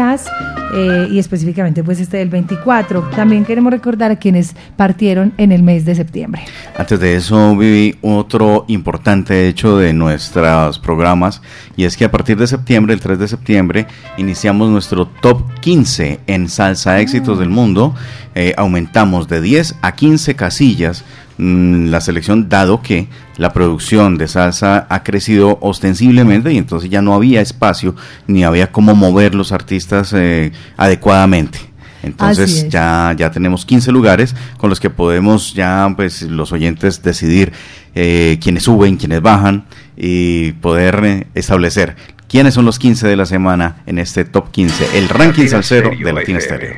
eh, y específicamente pues este del 24. También queremos recordar a quienes partieron en el mes de septiembre. Antes de eso, viví otro importante hecho de nuestros programas y es que a partir de septiembre, el 3 de septiembre, iniciamos nuestro top 15 en salsa éxitos del mundo. Eh, aumentamos de 10 a 15 casillas mm, la selección dado que la producción de salsa ha crecido ostensiblemente y entonces ya no había espacio ni había cómo mover los artistas eh, adecuadamente. Entonces es. ya, ya tenemos 15 lugares con los que podemos ya, pues, los oyentes decidir eh, quiénes suben, quiénes bajan y poder eh, establecer quiénes son los 15 de la semana en este top 15, el ranking Latina salsero Stereo de Latina. Stereo.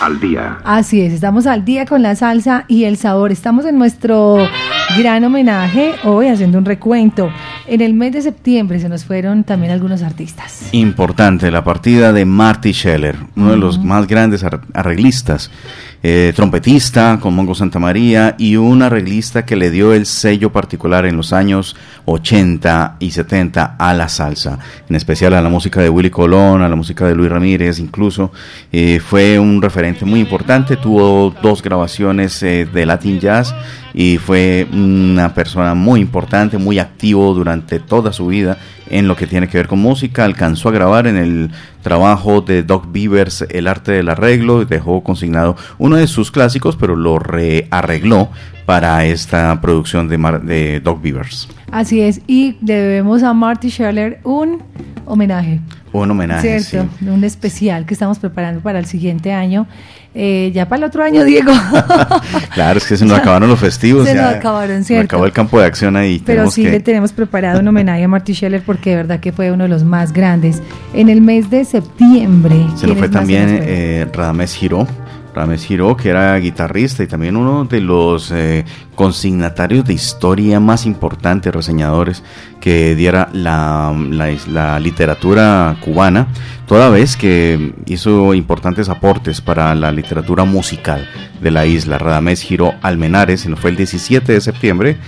Al día. Así es, estamos al día con la salsa y el sabor. Estamos en nuestro gran homenaje hoy haciendo un recuento. En el mes de septiembre se nos fueron también algunos artistas. Importante, la partida de Marty Scheller, uno de los más grandes ar- arreglistas, eh, trompetista con Mongo Santa María y un arreglista que le dio el sello particular en los años 80 y 70 a la salsa, en especial a la música de Willy Colón, a la música de Luis Ramírez incluso. Eh, fue un referente muy importante, tuvo dos grabaciones eh, de Latin Jazz y fue una persona muy importante, muy activo durante toda su vida en lo que tiene que ver con música. Alcanzó a grabar en el trabajo de Doc Beavers El arte del arreglo y dejó consignado uno de sus clásicos, pero lo rearregló para esta producción de, Mar- de Doc Beavers. Así es, y le debemos a Marty Scheller un homenaje. Un homenaje. Cierto, un especial que estamos preparando para el siguiente año. Eh, ya para el otro año, Diego. claro, es que se nos acabaron los festivos. Se nos acabaron, ¿cierto? Se acabó el campo de acción ahí. Pero sí le tenemos preparado un homenaje a Marty Scheller porque de verdad que fue uno de los más grandes. En el mes de septiembre. Se nos fue también eh, Radames Giró Rames Giro, que era guitarrista y también uno de los eh, consignatarios de historia más importantes, reseñadores que diera la, la, literatura cubana, toda vez que hizo importantes aportes para la literatura musical de la isla. Radamés Giro Almenares, nos fue el 17 de septiembre.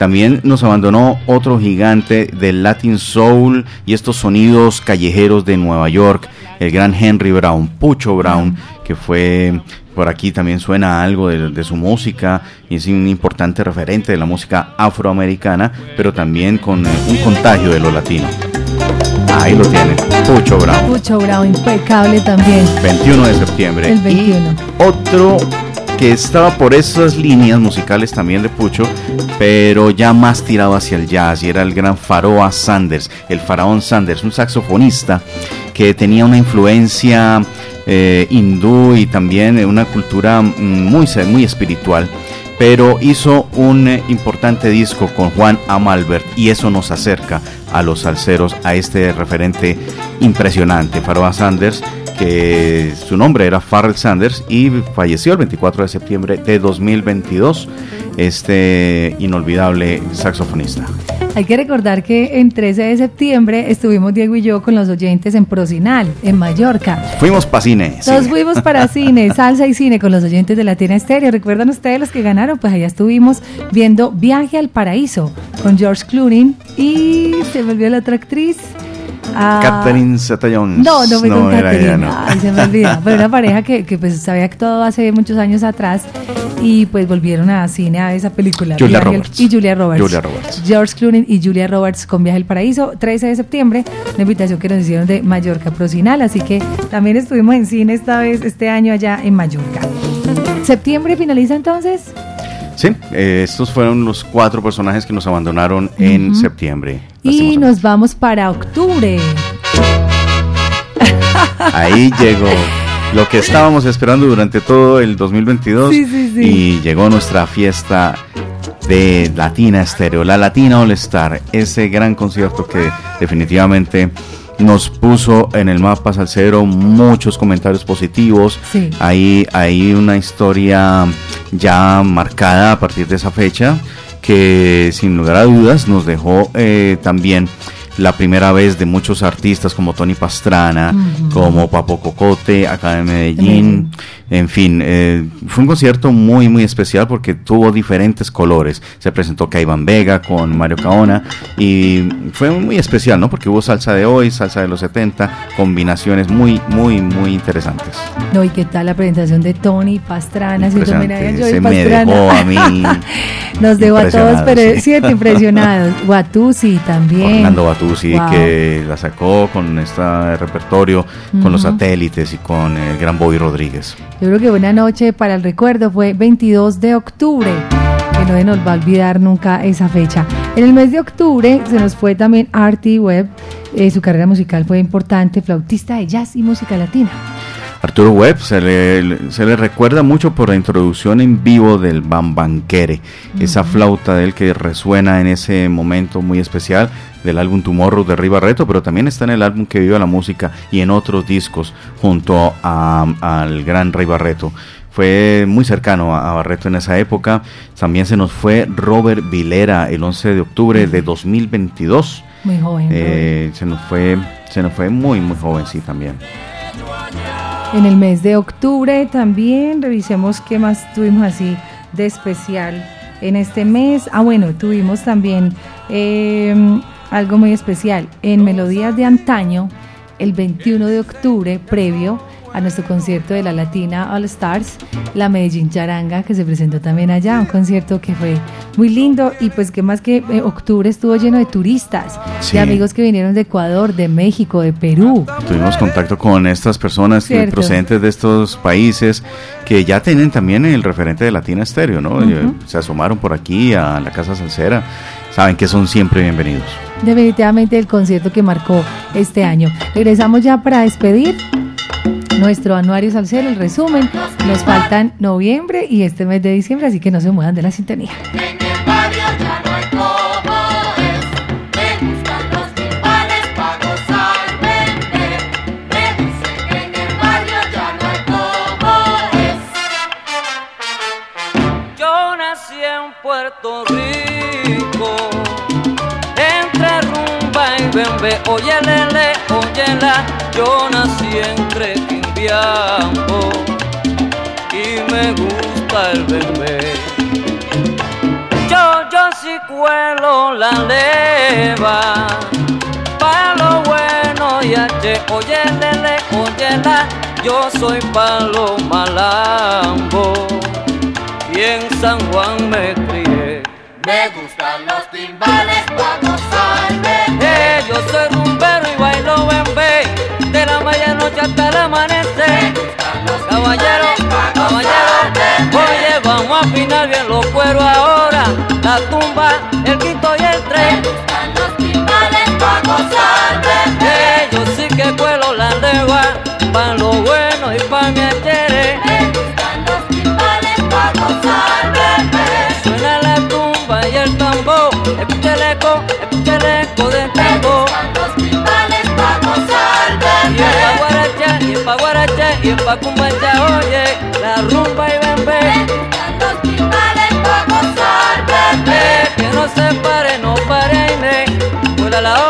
También nos abandonó otro gigante del Latin Soul y estos sonidos callejeros de Nueva York, el gran Henry Brown, Pucho Brown, que fue por aquí también suena algo de, su música y es un importante referente de la música afroamericana, pero también con eh, un contagio de lo latino. Ahí lo tiene, Pucho Brown. Pucho Brown, impecable también. 21 de septiembre. El 21. Y otro que estaba por esas líneas musicales también de Pucho, pero ya más tirado hacia el jazz, y era el gran Faroa Sanders, el faraón Sanders, un saxofonista que tenía una influencia eh, hindú y también una cultura muy, muy espiritual. Pero hizo un importante disco con Juan Amalbert y eso nos acerca a los salseros, a este referente impresionante, Faroa Sanders, que su nombre era Farrell Sanders y falleció el 24 de septiembre de 2022, este inolvidable saxofonista. Hay que recordar que en 13 de septiembre estuvimos Diego y yo con los oyentes en Procinal, en Mallorca. Fuimos para cine. Todos fuimos para cine, salsa y cine con los oyentes de Latina Estéreo. ¿Recuerdan ustedes los que ganaron? Pues allá estuvimos viendo Viaje al Paraíso con George Clooney y se volvió la otra actriz. Catherine Zeta-Jones. No, no me no, Ay, se me olvida. Pero una pareja que, que pues había actuado hace muchos años atrás y pues volvieron a cine a esa película. Julia Roberts. Y Julia Roberts. George Clooney y Julia Roberts con Viaje al Paraíso, 13 de septiembre, una invitación que nos hicieron de Mallorca Procinal, así que también estuvimos en cine esta vez, este año allá en Mallorca. ¿Septiembre finaliza entonces? Sí, eh, estos fueron los cuatro personajes que nos abandonaron en septiembre. Y nos vamos para octubre. Ahí llegó lo que estábamos esperando durante todo el 2022 y llegó nuestra fiesta de Latina Estéreo, la Latina All Star, ese gran concierto que definitivamente nos puso en el mapa salsero muchos comentarios positivos. Ahí hay una historia ya marcada a partir de esa fecha que sin lugar a dudas nos dejó eh, también la primera vez de muchos artistas como Tony Pastrana, como Papo Cocote, acá en Medellín. En fin, eh, fue un concierto muy, muy especial porque tuvo diferentes colores. Se presentó Caiban Vega con Mario Caona y fue muy especial, ¿no? Porque hubo salsa de hoy, salsa de los 70, combinaciones muy, muy, muy interesantes. No, ¿y qué tal la presentación de Tony Pastrana? Se me dejó a mí. Nos dejó a todos, pero sí. impresionados. Guatusi también. Fernando Guatusi, que la sacó con este repertorio, con los satélites y con el gran Bobby Rodríguez. Yo creo que buena noche para el recuerdo fue 22 de octubre, que no se nos va a olvidar nunca esa fecha. En el mes de octubre se nos fue también Artie Webb, eh, su carrera musical fue importante, flautista de jazz y música latina. Arturo Webb se le, se le recuerda mucho por la introducción en vivo del Bambanquere, esa flauta de él que resuena en ese momento muy especial del álbum Tomorrow de Riva Reto, pero también está en el álbum que vive la música y en otros discos junto al gran Rey Barreto. Fue muy cercano a, Barreto en esa época. También se nos fue Robert Vilera el 11 de octubre de 2022. Muy joven. Eh, se nos fue, se nos fue muy muy joven sí también. En el mes de octubre también revisemos qué más tuvimos así de especial en este mes. Ah, bueno, tuvimos también eh, algo muy especial. En Melodías de Antaño, el 21 de octubre, previo a nuestro concierto de la Latina All Stars, la Medellín Charanga, que se presentó también allá, un concierto que fue muy lindo y pues que más que eh, octubre estuvo lleno de turistas, de amigos que vinieron de Ecuador, de México, de Perú. Tuvimos contacto con estas personas procedentes de estos países que ya tienen también el referente de Latina Estéreo, ¿no? Se asomaron por aquí a la Casa Salcera saben que son siempre bienvenidos. Definitivamente el concierto que marcó este año. Regresamos ya para despedir nuestro anuario salsero, el resumen. Nos faltan noviembre y este mes de diciembre, así que no se muevan de la sintonía. Puerto Rico, entre rumba y bembe, oye lele, oye la, yo nací entre Y me gusta el bebé. Yo, yo sí cuelo la leva, para lo bueno y H, oye lele, oye la, yo soy palo malambo y en San Juan me crié. Me gustan los timbales para gozarme. A afinar bien los cueros ahora. La tumba, el quinto y el tren. Me gustan los timbales para gozarme. Eh, yo sí que cuelo la leva, pa' lo bueno y pa' mi achere. Me gustan los timbales para gozarme. Suena la tumba y el tambor, escucha el eco, escucha el eco del tambor. Los timbales para gozarme. Y el pa' guaracha, y pa' guaracha, y pa' cumbacha, oye, la rumba y bembe. Que no se pare, no pare, ne. La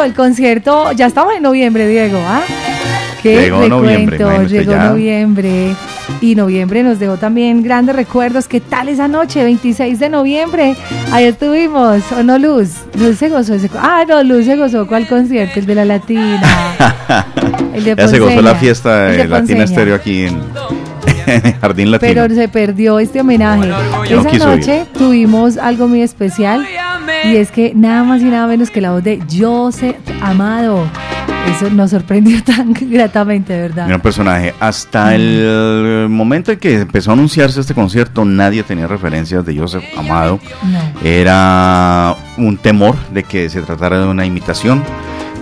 noviembre. Bueno, el concierto, ya estamos en noviembre, Diego, ¿ah? Qué Llegó noviembre, recuento, imagínate llegó ya. noviembre. Y noviembre nos dejó también grandes recuerdos. ¿Qué tal esa noche? 26 de noviembre. Ahí estuvimos. ¿O no, Luz? Luz se gozó ese. Ah, no, Luz se gozó. ¿Cuál concierto? El de la Latina. El de ya se gozó la fiesta de de Latina. Estéreo aquí en, Jardín Latino. Pero se perdió este homenaje. Esa ir. noche tuvimos algo muy especial y es que nada más y nada menos que la voz de Joseph Amado. Eso nos sorprendió tan gratamente, de ¿verdad? Gran personaje. Hasta el momento en que empezó a anunciarse este concierto, nadie tenía referencias de Joseph Amado. No. Era un temor de que se tratara de una imitación.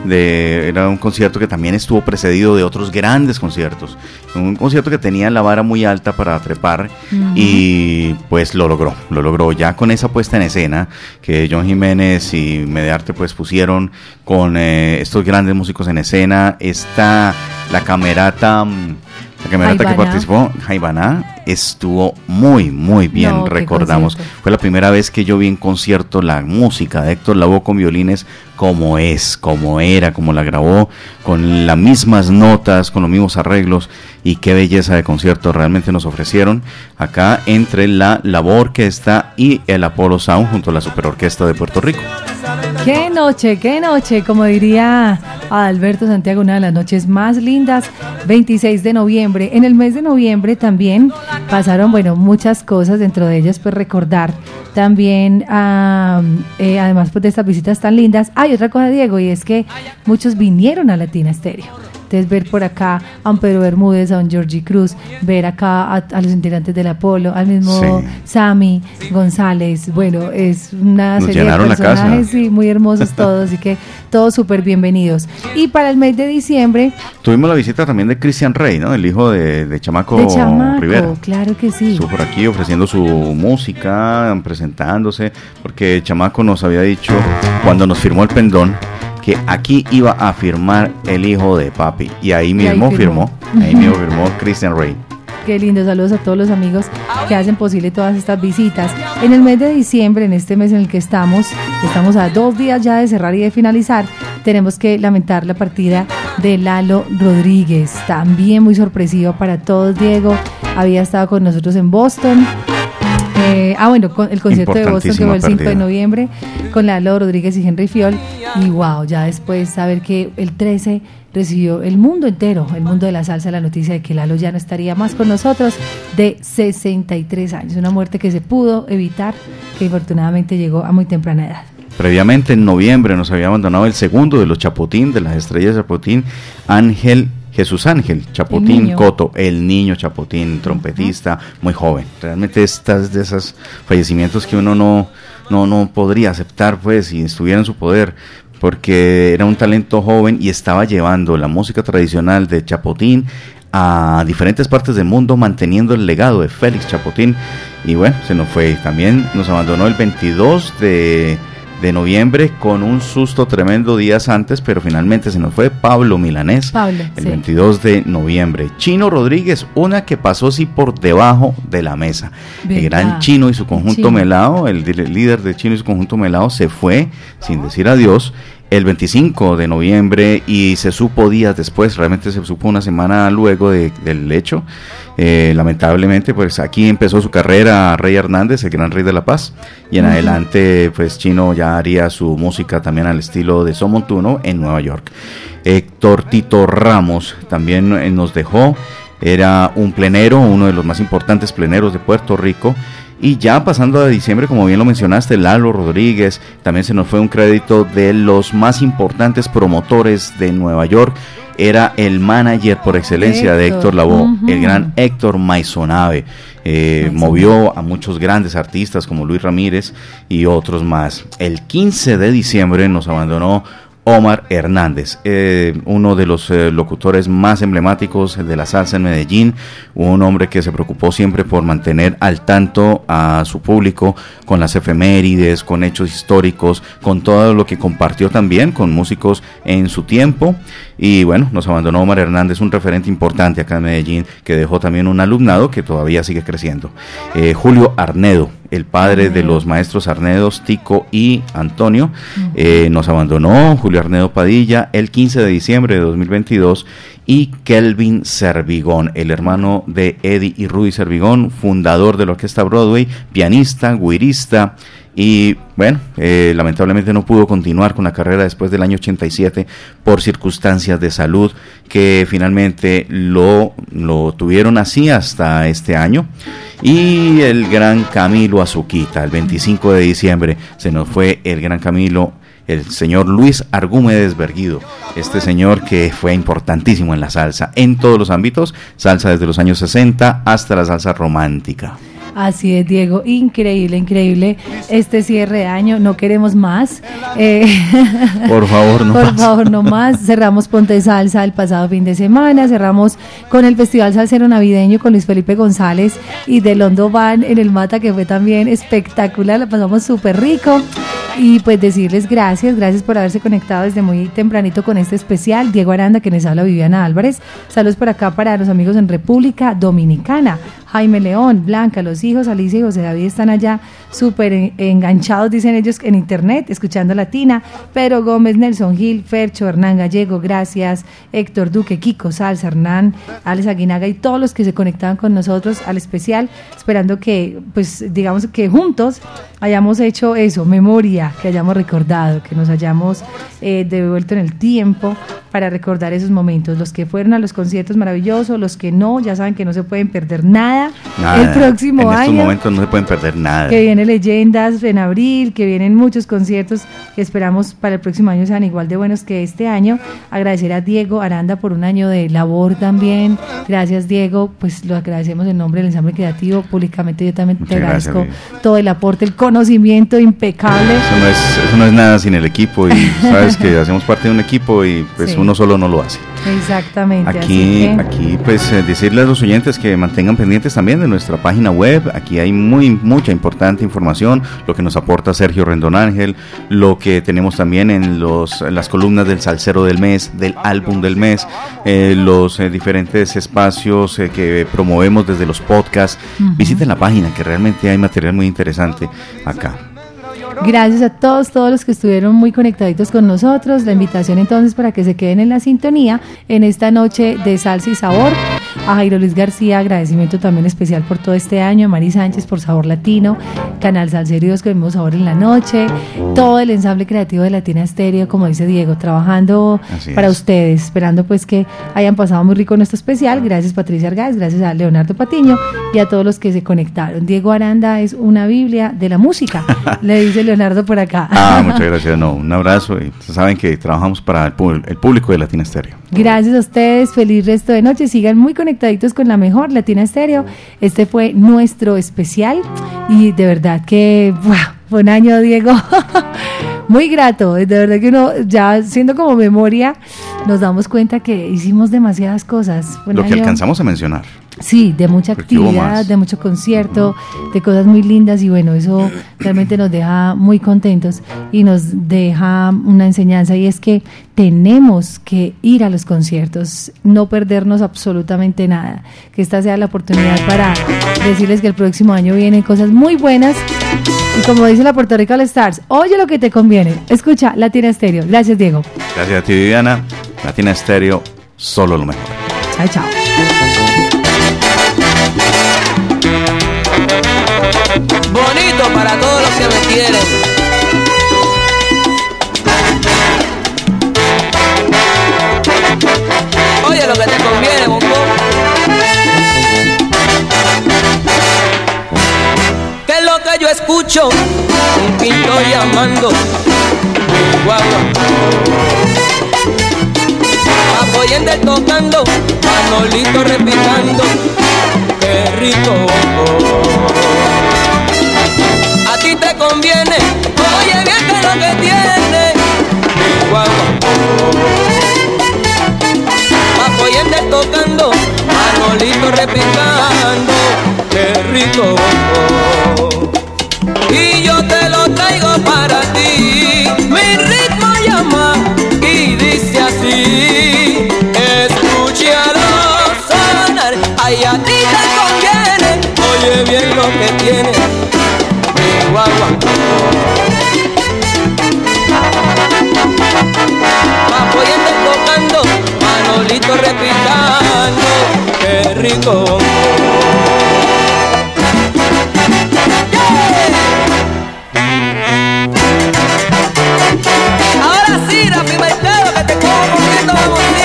De, era un concierto que también estuvo precedido de otros grandes conciertos. Un concierto que tenía la vara muy alta para trepar y pues lo logró. Lo logró ya con esa puesta en escena que John Jiménez y Medearte pues pusieron con eh, estos grandes músicos en escena. Está la camerata. mm, La camerata que participó, Jaibaná, estuvo muy, muy bien, No, recordamos. Fue la primera vez que yo vi en concierto la música de Héctor Lavoe con violines como es, como era, como la grabó, con las mismas notas, con los mismos arreglos y qué belleza de concierto realmente nos ofrecieron acá entre la Lavoe Orquesta y el Apollo Sound junto a la Superorquesta de Puerto Rico. Qué noche, qué noche, como diría Alberto Santiago, una de las noches más lindas, 26 de noviembre. En el mes de noviembre también pasaron, bueno, muchas cosas, dentro de ellas, pues recordar también, ah, eh, además pues, de estas visitas tan lindas, hay otra cosa, Diego, y es que muchos vinieron a Latina Estéreo. Entonces ver por acá a un Pedro Bermúdez, a un Georgie Cruz, ver acá a, a los integrantes del Apolo, al mismo Sí. Sammy González, bueno, es una Nos serie de personajes sí, muy hermosos todos, así que todos súper bienvenidos. Y para el mes de diciembre, Tuvimos la visita también de Christian Rey, ¿no? El hijo de, de Chamaco de Chamaco, Rivera. claro que sí. Estuvo por aquí ofreciendo su música, presentándose, porque Chamaco nos había dicho cuando nos firmó el pendón que aquí iba a firmar el hijo de papi. Y ahí Y ahí mismo firmó. firmó, ahí mismo firmó Christian Rey. Qué lindo, saludos a todos los amigos que hacen posible todas estas visitas. En el mes de diciembre, en este mes en el que estamos, estamos a dos días ya de cerrar y de finalizar, tenemos que lamentar la partida de Lalo Rodríguez, también muy sorpresiva para todos. Diego había estado con nosotros en Boston. Eh, ah, bueno, con el concierto de Boston que fue el 5 de noviembre con Lalo Rodríguez y Henry Fiol. Y wow, ya después saber que el 13 recibió el mundo entero, el mundo de la salsa, la noticia de que Lalo ya no estaría más con nosotros de 63 años. Una muerte que se pudo evitar, que infortunadamente llegó a muy temprana edad. Previamente en noviembre nos había abandonado el segundo de los Chapotín, de las estrellas Chapotín, Ángel Jesús Ángel Chapotín. Coto, el niño Chapotín, trompetista, muy joven. Realmente estas de esos fallecimientos que uno no, no, no podría aceptar pues si estuviera en su poder, porque era un talento joven y estaba llevando la música tradicional de Chapotín a diferentes partes del mundo manteniendo el legado de Félix Chapotín y bueno, se nos fue. También nos abandonó el 22 de, de noviembre con un susto tremendo días antes, pero finalmente se nos fue Pablo Milanés. Pablo, El sí. 22 de noviembre. Chino Rodríguez, una que pasó sí por debajo de la mesa. El gran Chino y su conjunto Chino. Melao, el di- líder de Chino y su conjunto Melao, se fue sin decir adiós el 25 de noviembre y se supo días después, realmente se supo una semana luego de- del hecho. Eh, lamentablemente, pues aquí empezó su carrera Rey Hernández, el gran rey de la paz, y en adelante, pues Chino ya haría su música también al estilo de Somontuno en Nueva York. Héctor Tito Ramos también eh, nos dejó, era un plenero, uno de los más importantes pleneros de Puerto Rico. Y ya pasando a diciembre, como bien lo mencionaste, Lalo Rodríguez, también se nos fue un crédito de los más importantes promotores de Nueva York. Era el manager por excelencia de Héctor, Lavoe, el gran Héctor Maisonave. Eh, movió a muchos grandes artistas como Luis Ramírez y otros más. El 15 de diciembre nos abandonó Omar Hernández, eh, uno de los eh, locutores más emblemáticos de la salsa en Medellín, un hombre que se preocupó siempre por mantener al tanto a su público con las efemérides, con hechos históricos, con todo lo que compartió también con músicos en su tiempo. Y bueno, nos abandonó Omar Hernández, un referente importante acá en Medellín, que dejó también un alumnado que todavía sigue creciendo. Eh, Julio Arnedo, el padre de los maestros Arnedos, Tico y Antonio, eh, nos abandonó Julio Arnedo Padilla el 15 de diciembre de 2022 y Kelvin Servigón, el hermano de Eddie y Rudy Servigón, fundador de la Orquesta Broadway, pianista, guirista, y bueno, eh, lamentablemente no pudo continuar con la carrera después del año 87 por circunstancias de salud que finalmente lo, lo tuvieron así hasta este año. Y el gran Camilo Azuquita, el 25 de diciembre se nos fue el gran Camilo el señor Luis Argúmedes Berguido, este señor que fue importantísimo en la salsa, en todos los ámbitos, salsa desde los años 60 hasta la salsa romántica. Así es, Diego, increíble, increíble este cierre de año, no queremos más. Eh, por favor, no Por más. favor, no más. Cerramos Ponte Salsa el pasado fin de semana, cerramos con el Festival Salsero Navideño con Luis Felipe González y de Londo Van en el Mata, que fue también espectacular, la pasamos súper rico. Y pues decirles gracias, gracias por haberse conectado desde muy tempranito con este especial. Diego Aranda, que les habla Viviana Álvarez. Saludos por acá para los amigos en República Dominicana. Jaime León, Blanca, los hijos, Alicia y José David están allá súper en- enganchados, dicen ellos, en internet, escuchando Latina. Pedro Gómez, Nelson Gil, Fercho, Hernán Gallego, gracias. Héctor Duque, Kiko Salsa, Hernán, Alex Aguinaga y todos los que se conectaban con nosotros al especial, esperando que, pues, digamos que juntos hayamos hecho eso, memoria, que hayamos recordado, que nos hayamos eh, devuelto en el tiempo para recordar esos momentos. Los que fueron a los conciertos maravillosos, los que no, ya saben que no se pueden perder nada, Nada. el próximo en estos año. momentos no se pueden perder nada. Que viene Leyendas en abril, que vienen muchos conciertos que esperamos para el próximo año sean igual de buenos que este año. Agradecer a Diego Aranda por un año de labor también. Gracias, Diego. Pues lo agradecemos en nombre del ensamble creativo. Públicamente yo también Muchas te gracias, agradezco todo el aporte, el conocimiento impecable. Eso no, es, eso no es nada sin el equipo y sabes que hacemos parte de un equipo y pues Sí. uno solo no lo hace. Exactamente. así Aquí, que- aquí pues eh, decirle a los oyentes que mantengan pendientes también de nuestra página web. Aquí hay muy mucha importante información, lo que nos aporta Sergio Rendón Ángel, lo que tenemos también en los en las columnas del Salsero del mes, del álbum del mes, eh, los eh, diferentes espacios eh, que promovemos desde los podcasts. Visiten la página que realmente hay material muy interesante acá. Gracias a todos, todos los que estuvieron muy conectaditos con nosotros. La invitación entonces para que se queden en la sintonía en esta noche de salsa y sabor. A Jairo Luis García, agradecimiento también especial por todo este año. A Mari Sánchez por Sabor Latino. Canal Salserios que vemos Sabor en la Noche. Todo el ensamble creativo de Latina Estéreo, como dice Diego, trabajando Así para es. ustedes. Esperando pues que hayan pasado muy rico nuestro especial. Gracias Patricia Argáez, gracias a Leonardo Patiño y a todos los que se conectaron. Diego Aranda es una Biblia de la música, le dice Leonardo por acá. Ah, muchas gracias. No, un abrazo y saben que trabajamos para el, público de Latina Estéreo. Gracias a ustedes, feliz resto de noche. Sigan muy conectaditos con la mejor Latina Estéreo. Este fue nuestro especial y de verdad que ¡buah! fue un año, Diego, muy grato. De verdad que uno, ya siendo como memoria, nos damos cuenta que hicimos demasiadas cosas. Lo que alcanzamos a mencionar. Sí, de mucha hubo actividad, de mucho concierto, de cosas muy lindas y bueno, eso realmente nos deja muy contentos y nos deja una enseñanza y es que tenemos que ir a los conciertos, no perdernos absolutamente nada, que esta sea la oportunidad para decirles que el próximo año vienen cosas muy buenas y como dice la Puerto Rico All Stars, oye lo que te conviene, escucha Latina Estéreo. Gracias Diego. Gracias a ti, Viviana. Latina Estéreo, solo lo mejor. Chao, chao. Bonito para todos los que me quieren. Oye lo que te conviene, bombón. ¿Qué es lo que yo escucho? Un pintor llamando. Guagua. Apoyende tocando, Manolito repitando. Qué rico. Te conviene, oye bien lo que tiene. Mi guagua. Apoyende tocando, Manolito repicando, qué rico. Y yo te lo traigo para ti, mi ritmo llama y dice así, escúchalo sonar, ay a ti te conviene, oye bien lo que tiene, Chihuahua. Mapoyete tocando, Manolito repitando, qué rico. Ahora sí, Rafi Mercado, que te como poquito, vamos.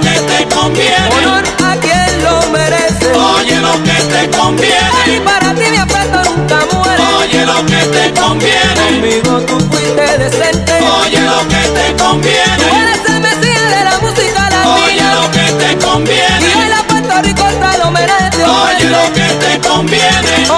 que te conviene. Honor a quien lo merece. Oye lo que te conviene. Y para ti mi afecto nunca muere. Oye lo que te conviene. Conmigo tú fuiste decente. Oye lo que te conviene. Tú eres el mesías de la música latina. Oye lo que te conviene. Y la Puerto Rico te lo merece. Oye lo que te conviene.